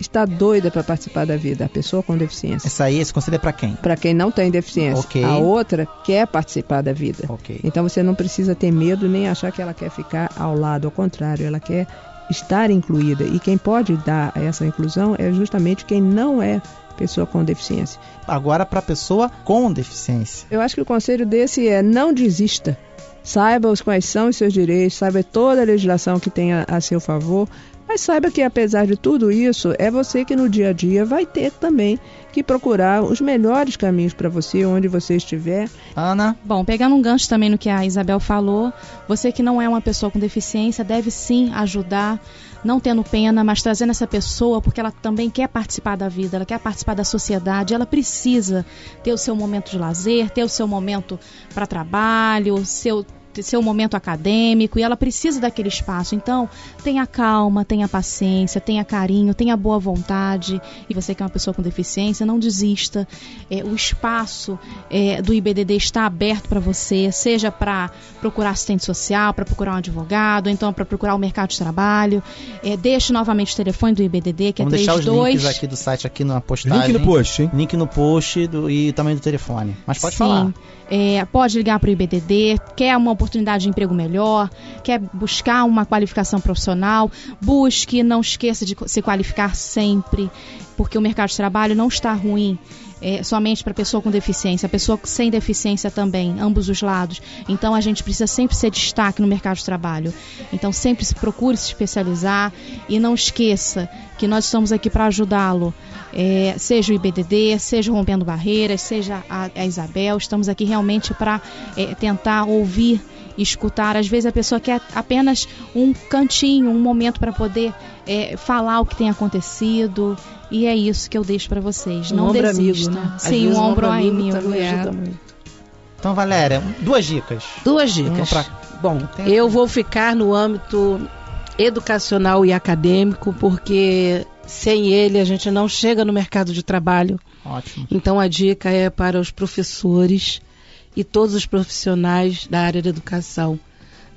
[SPEAKER 7] está doida para participar da vida, a pessoa com deficiência.
[SPEAKER 3] Esse aí, esse conselho é para quem?
[SPEAKER 7] Para quem não tem deficiência,
[SPEAKER 3] Ok.
[SPEAKER 7] a outra quer participar da vida.
[SPEAKER 3] Ok.
[SPEAKER 7] Então você não precisa ter medo nem achar que ela quer ficar ao lado, ao contrário, ela quer estar incluída. E quem pode dar essa inclusão é justamente quem não é pessoa com deficiência.
[SPEAKER 3] Agora para pessoa com deficiência.
[SPEAKER 7] Eu acho que o conselho desse é não desista. Saiba os quais são os seus direitos, saiba toda a legislação que tem a, a seu favor, mas saiba que apesar de tudo isso, é você que no dia a dia vai ter também que procurar os melhores caminhos para você, onde você estiver.
[SPEAKER 3] Ana,
[SPEAKER 8] Bom, pegando um gancho também no que a Isabel falou, você que não é uma pessoa com deficiência deve sim ajudar, não tendo pena, mas trazendo essa pessoa porque ela também quer participar da vida, ela quer participar da sociedade, ela precisa ter o seu momento de lazer, ter o seu momento para trabalho, seu seu momento acadêmico e ela precisa daquele espaço. Então, tenha calma, tenha paciência, tenha carinho, tenha boa vontade. E você que é uma pessoa com deficiência, não desista. É, o espaço é, do IBDD está aberto para você, seja para procurar assistente social, para procurar um advogado, ou então para procurar o mercado de trabalho. É, deixe novamente o telefone do IBDD, que
[SPEAKER 3] vamos
[SPEAKER 8] é
[SPEAKER 3] deixar os
[SPEAKER 8] 32
[SPEAKER 3] links aqui do site aqui na postagem.
[SPEAKER 4] Link no post, hein?
[SPEAKER 3] Link no post do- e também do telefone. Mas pode
[SPEAKER 8] Sim.
[SPEAKER 3] falar.
[SPEAKER 8] É, pode ligar para o IBDD, quer uma oportunidade de emprego melhor, quer buscar uma qualificação profissional, busque, não esqueça de se qualificar sempre, porque o mercado de trabalho não está ruim. é, somente para pessoa com deficiência, a pessoa sem deficiência também, ambos os lados. Então a gente precisa sempre ser destaque no mercado de trabalho. Então sempre se procure se especializar e não esqueça que nós estamos aqui para ajudá-lo. É, seja o IBDD, seja o Rompendo Barreiras, seja a, a Isabel, estamos aqui realmente para é, tentar ouvir escutar. Às vezes a pessoa quer apenas um cantinho, um momento para poder é, falar o que tem acontecido. E é isso que eu deixo para vocês.
[SPEAKER 9] Um
[SPEAKER 8] não
[SPEAKER 9] ombro
[SPEAKER 8] desista.
[SPEAKER 9] amigo, né?
[SPEAKER 8] Sim,
[SPEAKER 9] vezes
[SPEAKER 8] um ombro
[SPEAKER 9] amigo
[SPEAKER 8] amigo.
[SPEAKER 9] também
[SPEAKER 8] é.
[SPEAKER 9] ajuda muito.
[SPEAKER 3] Então, Valéria, duas dicas.
[SPEAKER 9] Duas dicas.
[SPEAKER 3] pra-
[SPEAKER 9] Bom,
[SPEAKER 3] Tem-
[SPEAKER 9] eu vou ficar no âmbito educacional e acadêmico, porque sem ele a gente não chega no mercado de trabalho.
[SPEAKER 3] Ótimo.
[SPEAKER 9] Então a dica é para os professores e todos os profissionais da área da educação.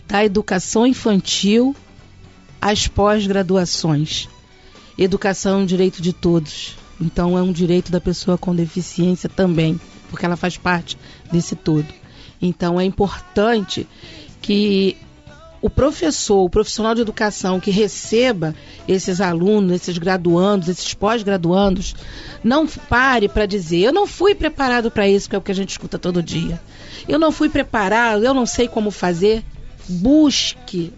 [SPEAKER 9] da educação infantil às pós-graduações. Educação é um direito de todos. Então é um direito da pessoa com deficiência também, porque ela faz parte desse todo. Então é importante que o professor, o profissional de educação que receba esses alunos, esses graduandos, esses pós-graduandos, não pare para dizer: eu não fui preparado para isso, que é o que a gente escuta todo dia. Eu não fui preparado, eu não sei como fazer. Busque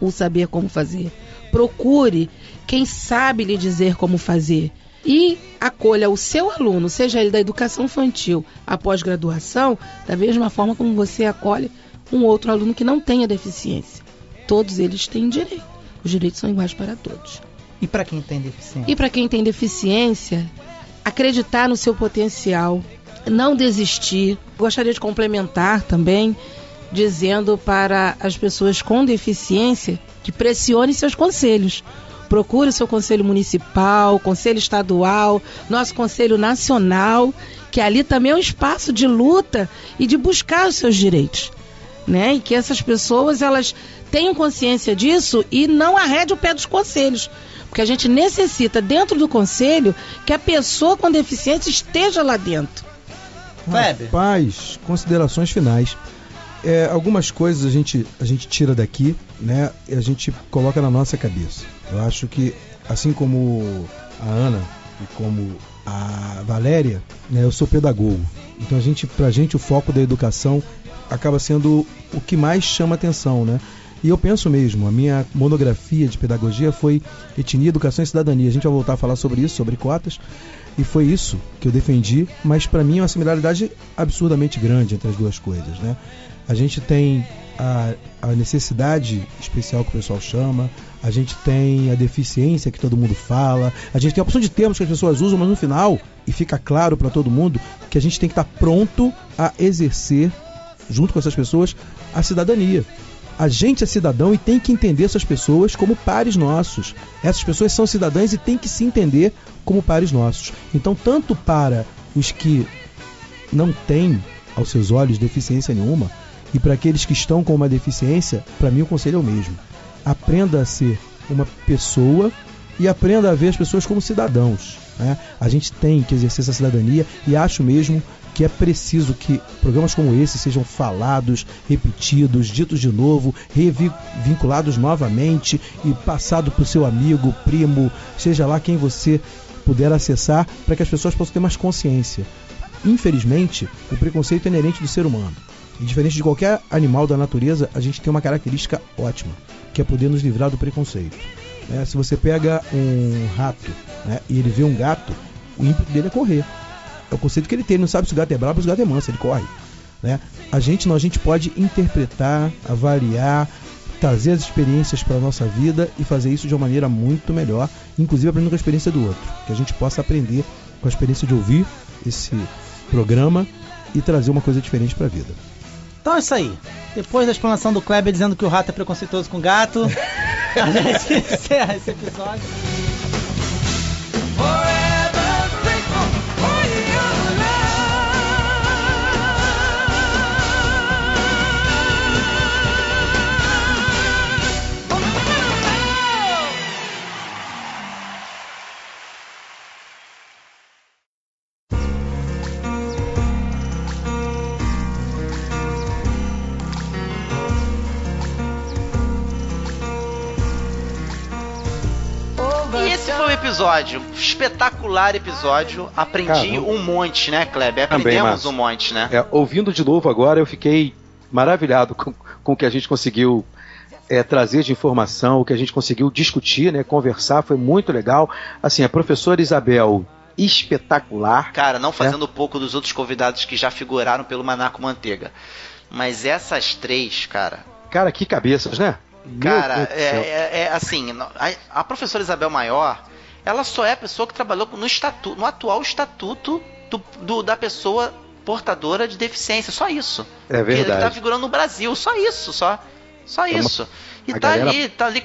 [SPEAKER 9] o saber como fazer. Procure quem sabe lhe dizer como fazer. E acolha o seu aluno, seja ele da educação infantil, a pós-graduação, da mesma forma como você acolhe um outro aluno que não tenha deficiência. Todos eles têm direito. Os direitos são iguais para todos.
[SPEAKER 3] E para quem tem deficiência?
[SPEAKER 9] E para quem tem deficiência, acreditar no seu potencial, não desistir. Gostaria de complementar também, dizendo para as pessoas com deficiência que pressione seus conselhos. Procure o seu conselho municipal, conselho estadual, nosso conselho nacional, que ali também é um espaço de luta e de buscar os seus direitos. Né? E que essas pessoas elas tenham consciência disso e não arrede o pé dos conselhos. Porque a gente necessita, dentro do conselho, que a pessoa com deficiência esteja lá dentro.
[SPEAKER 3] Kleber.
[SPEAKER 4] Rapaz, considerações finais. É, algumas coisas a gente, a gente tira daqui, né? E a gente coloca na nossa cabeça. Eu acho que, assim como a Ana e como a Valéria, né, eu sou pedagogo. Então a gente, pra gente o foco da educação acaba sendo o que mais chama atenção, né? E eu penso mesmo, a minha monografia de pedagogia foi etnia, educação e cidadania. A gente vai voltar a falar sobre isso, sobre cotas, e foi isso que eu defendi, mas para mim é uma similaridade absurdamente grande entre as duas coisas, né? A gente tem a, a necessidade especial que o pessoal chama, a gente tem a deficiência que todo mundo fala, a gente tem a opção de termos que as pessoas usam, mas no final, e fica claro para todo mundo, que a gente tem que estar pronto a exercer, junto com essas pessoas, a cidadania. A gente é cidadão e tem que entender essas pessoas como pares nossos. Essas pessoas são cidadãs e tem que se entender como pares nossos. Então, tanto para os que não têm, aos seus olhos, deficiência nenhuma, e para aqueles que estão com uma deficiência, para mim o conselho é o mesmo. Aprenda a ser uma pessoa e aprenda a ver as pessoas como cidadãos. Né? A gente tem que exercer essa cidadania e acho mesmo que é preciso que programas como esse sejam falados, repetidos, ditos de novo, revinculados novamente e passado para o seu amigo, primo, seja lá quem você puder acessar, para que as pessoas possam ter mais consciência. Infelizmente, o preconceito é inerente do ser humano. E diferente de qualquer animal da natureza, a gente tem uma característica ótima, que é poder nos livrar do preconceito. É, se você pega um rato né, e ele vê um gato, o ímpeto dele é correr. É o conceito que ele tem, ele não sabe se o gato é bravo ou se o gato é manso, ele corre. Né? A gente a gente pode interpretar, avaliar, trazer as experiências para a nossa vida e fazer isso de uma maneira muito melhor, inclusive aprendendo com a experiência do outro. Que a gente possa aprender com a experiência de ouvir esse programa e trazer uma coisa diferente para a vida.
[SPEAKER 3] Então é isso aí. Depois da explanação do Kleber dizendo que o rato é preconceituoso com gato, <laughs> a gente <laughs> encerra esse episódio.
[SPEAKER 5] Episódio, espetacular episódio. Aprendi
[SPEAKER 6] Cara,
[SPEAKER 5] um monte, né, Kleber?
[SPEAKER 6] Também,
[SPEAKER 5] Aprendemos
[SPEAKER 6] Márcio.
[SPEAKER 5] um monte, né?
[SPEAKER 6] É, ouvindo de novo agora, eu fiquei maravilhado com, com o que a gente conseguiu é, trazer de informação, o que a gente conseguiu discutir, né, conversar, foi muito legal. Assim, a professora Isabel, espetacular.
[SPEAKER 5] Cara, não fazendo pouco dos outros convidados que já figuraram pelo Manaco Manteiga. Mas essas três, cara.
[SPEAKER 6] Cara, que cabeças, né?
[SPEAKER 5] Cara, é, é- é assim, a, a professora Isabel Maior, ela só é a pessoa que trabalhou no, estatuto, no atual estatuto do- do- da pessoa portadora de deficiência, só isso.
[SPEAKER 6] É
[SPEAKER 5] Que
[SPEAKER 6] verdade.
[SPEAKER 5] tá figurando no Brasil, só isso, só. Só
[SPEAKER 6] É uma-
[SPEAKER 5] isso. E
[SPEAKER 6] a
[SPEAKER 5] tá
[SPEAKER 6] galera-
[SPEAKER 5] ali, tá ali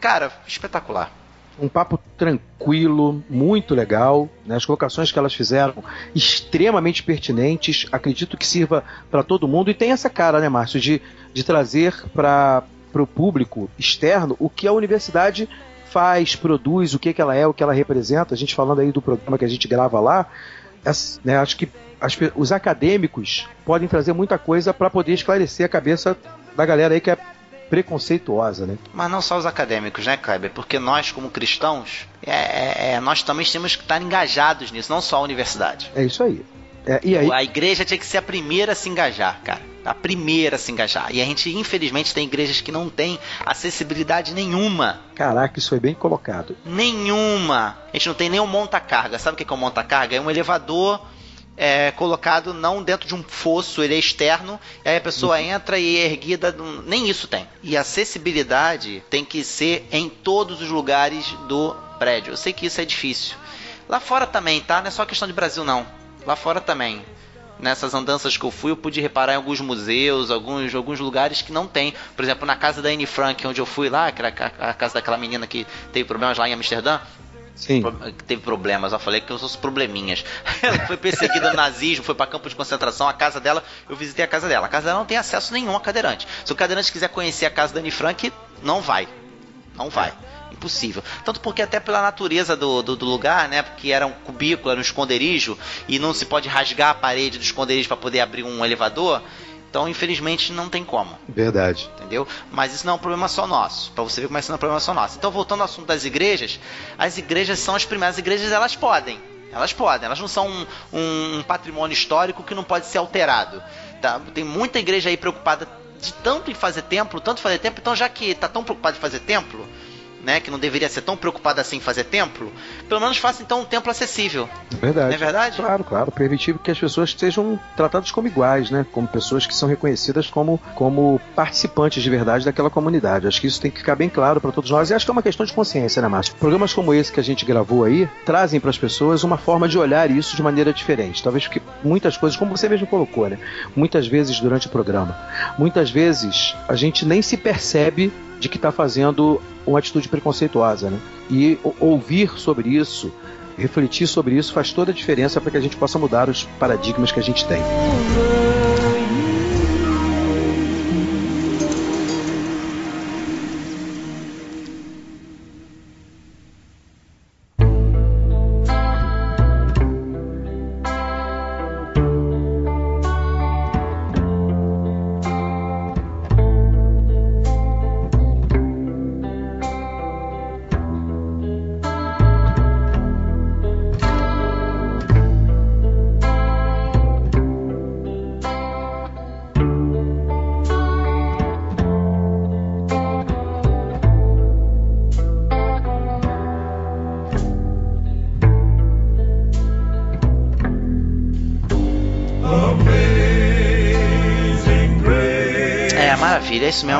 [SPEAKER 5] Cara, espetacular.
[SPEAKER 4] Um papo tranquilo, muito legal. Né? As colocações que elas fizeram extremamente pertinentes. Acredito que sirva para todo mundo. E tem essa cara, né, Márcio, de, de trazer para o público externo o que a universidade faz, produz, o que, que ela é, o que ela representa. A gente falando aí do programa que a gente grava lá, essa- né, acho que as os acadêmicos podem trazer muita coisa para poder esclarecer a cabeça da galera aí que é preconceituosa, né?
[SPEAKER 3] Mas não só os acadêmicos, né, Kleber? Porque nós, como cristãos, é, é- é, nós também temos que estar engajados nisso, não só a universidade.
[SPEAKER 4] É isso aí. É, e aí,
[SPEAKER 3] A igreja tinha que ser a primeira a se engajar, cara. A primeira a se engajar. E a gente, infelizmente, tem igrejas que não têm acessibilidade nenhuma.
[SPEAKER 4] caraca, isso foi bem colocado.
[SPEAKER 3] Nenhuma. A gente não tem nem um monta-carga. Sabe o que é um monta-carga? É um elevador é, colocado não dentro de um fosso, ele é externo, e aí a pessoa entra e é erguida. Nem isso tem. E acessibilidade tem que ser em todos os lugares do prédio. Eu sei que isso é difícil. Lá fora também, tá? Não é só questão de Brasil, não. Lá fora também. Nessas andanças que eu fui, eu pude reparar em alguns museus, alguns, alguns lugares que não tem. Por exemplo, na casa da Anne Frank, onde eu fui lá, que era a casa daquela menina que teve problemas lá em Amsterdã,
[SPEAKER 4] Sim.
[SPEAKER 3] Teve problemas, eu falei que eu sou probleminhas. <laughs> Ela foi perseguida no nazismo, foi pra campo de concentração, a casa dela, eu visitei a casa dela. A casa dela não tem acesso nenhum a cadeirante. Se o cadeirante quiser conhecer a casa da Anne Frank, não vai. Não vai. Impossível. Tanto porque até pela natureza do, do, do lugar, né? Porque era um cubículo, era um esconderijo, e não se pode rasgar a parede do esconderijo para poder abrir um elevador. Então, infelizmente, não tem como
[SPEAKER 4] Verdade.
[SPEAKER 3] entendeu? Mas isso não é um problema só nosso, Pra você ver como isso não é um problema só nosso. Então, voltando ao assunto das igrejas, as igrejas são as primeiras as igrejas, elas podem, elas podem, elas não são um, um patrimônio histórico que não pode ser alterado. Tá? Tem muita igreja aí preocupada de tanto em fazer templo, tanto fazer templo, então já que tá tão preocupado em fazer templo, né, que não deveria ser tão preocupado assim em fazer templo, pelo menos faça então um templo acessível.
[SPEAKER 4] Verdade.
[SPEAKER 3] Não é verdade?
[SPEAKER 4] Claro, claro. Permitir que as pessoas sejam tratadas como iguais, né? Como pessoas que são reconhecidas como, como participantes de verdade daquela comunidade. Acho que isso tem que ficar bem claro para todos nós. E acho que é uma questão de consciência, né, Márcio? Programas como esse que a gente gravou aí trazem para as pessoas uma forma de olhar isso de maneira diferente. Talvez porque muitas coisas, como você mesmo colocou, né? Muitas vezes durante o programa, muitas vezes a gente nem se percebe de que está fazendo uma atitude preconceituosa, né? E ouvir sobre isso refletir sobre isso faz toda a diferença para que a gente possa mudar os paradigmas que a gente tem.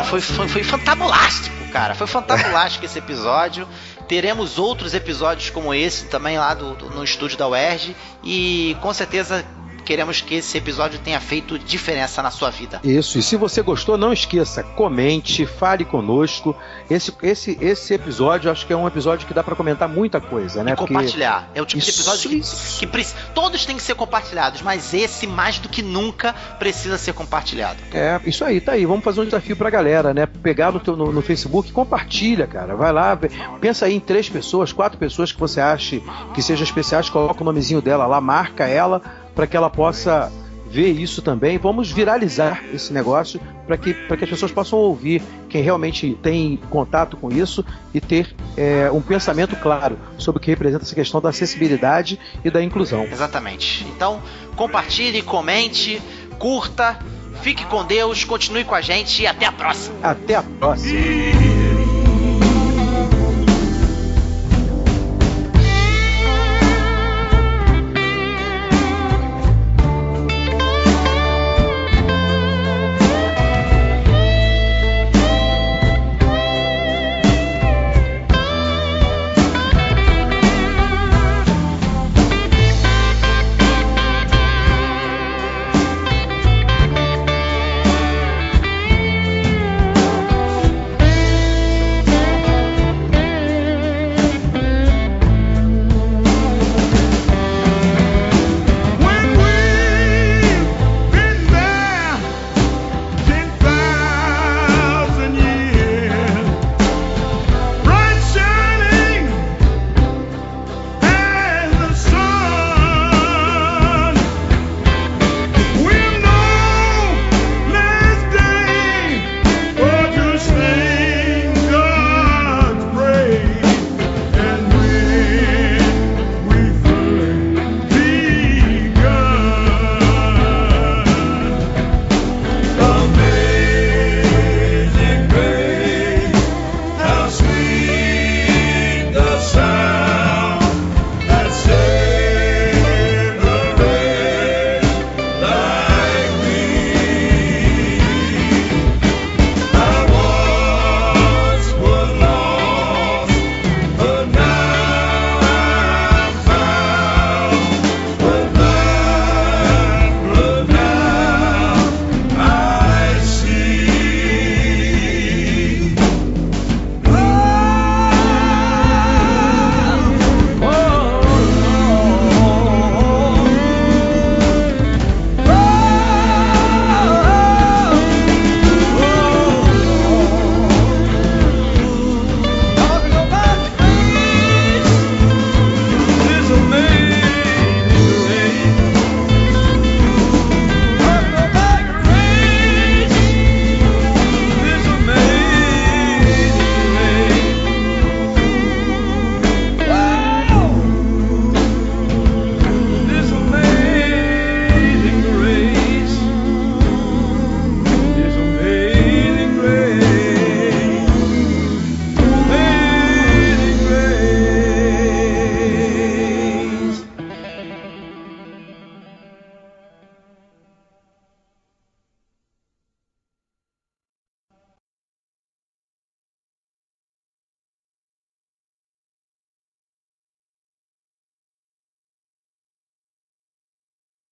[SPEAKER 3] Foi, foi, foi fantabulástico, cara. Foi fantabulástico esse episódio. Teremos outros episódios como esse também lá do, do- no estúdio da UERJ. E com certeza queremos que esse episódio tenha feito diferença na sua vida.
[SPEAKER 4] Isso, e se você gostou, não esqueça, comente, fale conosco. Esse, esse, esse episódio, acho que é um episódio que dá para comentar muita coisa, né?
[SPEAKER 3] E compartilhar. É o tipo de
[SPEAKER 4] Isso,
[SPEAKER 3] episódio que, que todos têm que ser compartilhados, mas esse mais do que nunca precisa ser compartilhado.
[SPEAKER 4] É, isso aí, tá aí. Vamos fazer um desafio pra galera, né? Pegar no, teu, no, no Facebook, compartilha, cara. Vai lá, pensa aí em três pessoas, quatro pessoas que você ache que sejam especiais, coloca o nomezinho dela lá, marca ela, para que ela possa ver isso também. Vamos viralizar esse negócio para que, pra que as pessoas possam ouvir quem realmente tem contato com isso e ter é, um pensamento claro sobre o que representa essa questão da acessibilidade e da inclusão.
[SPEAKER 3] Exatamente. Então, compartilhe, comente, curta, fique com Deus, continue com a gente e até a próxima.
[SPEAKER 4] Até a próxima!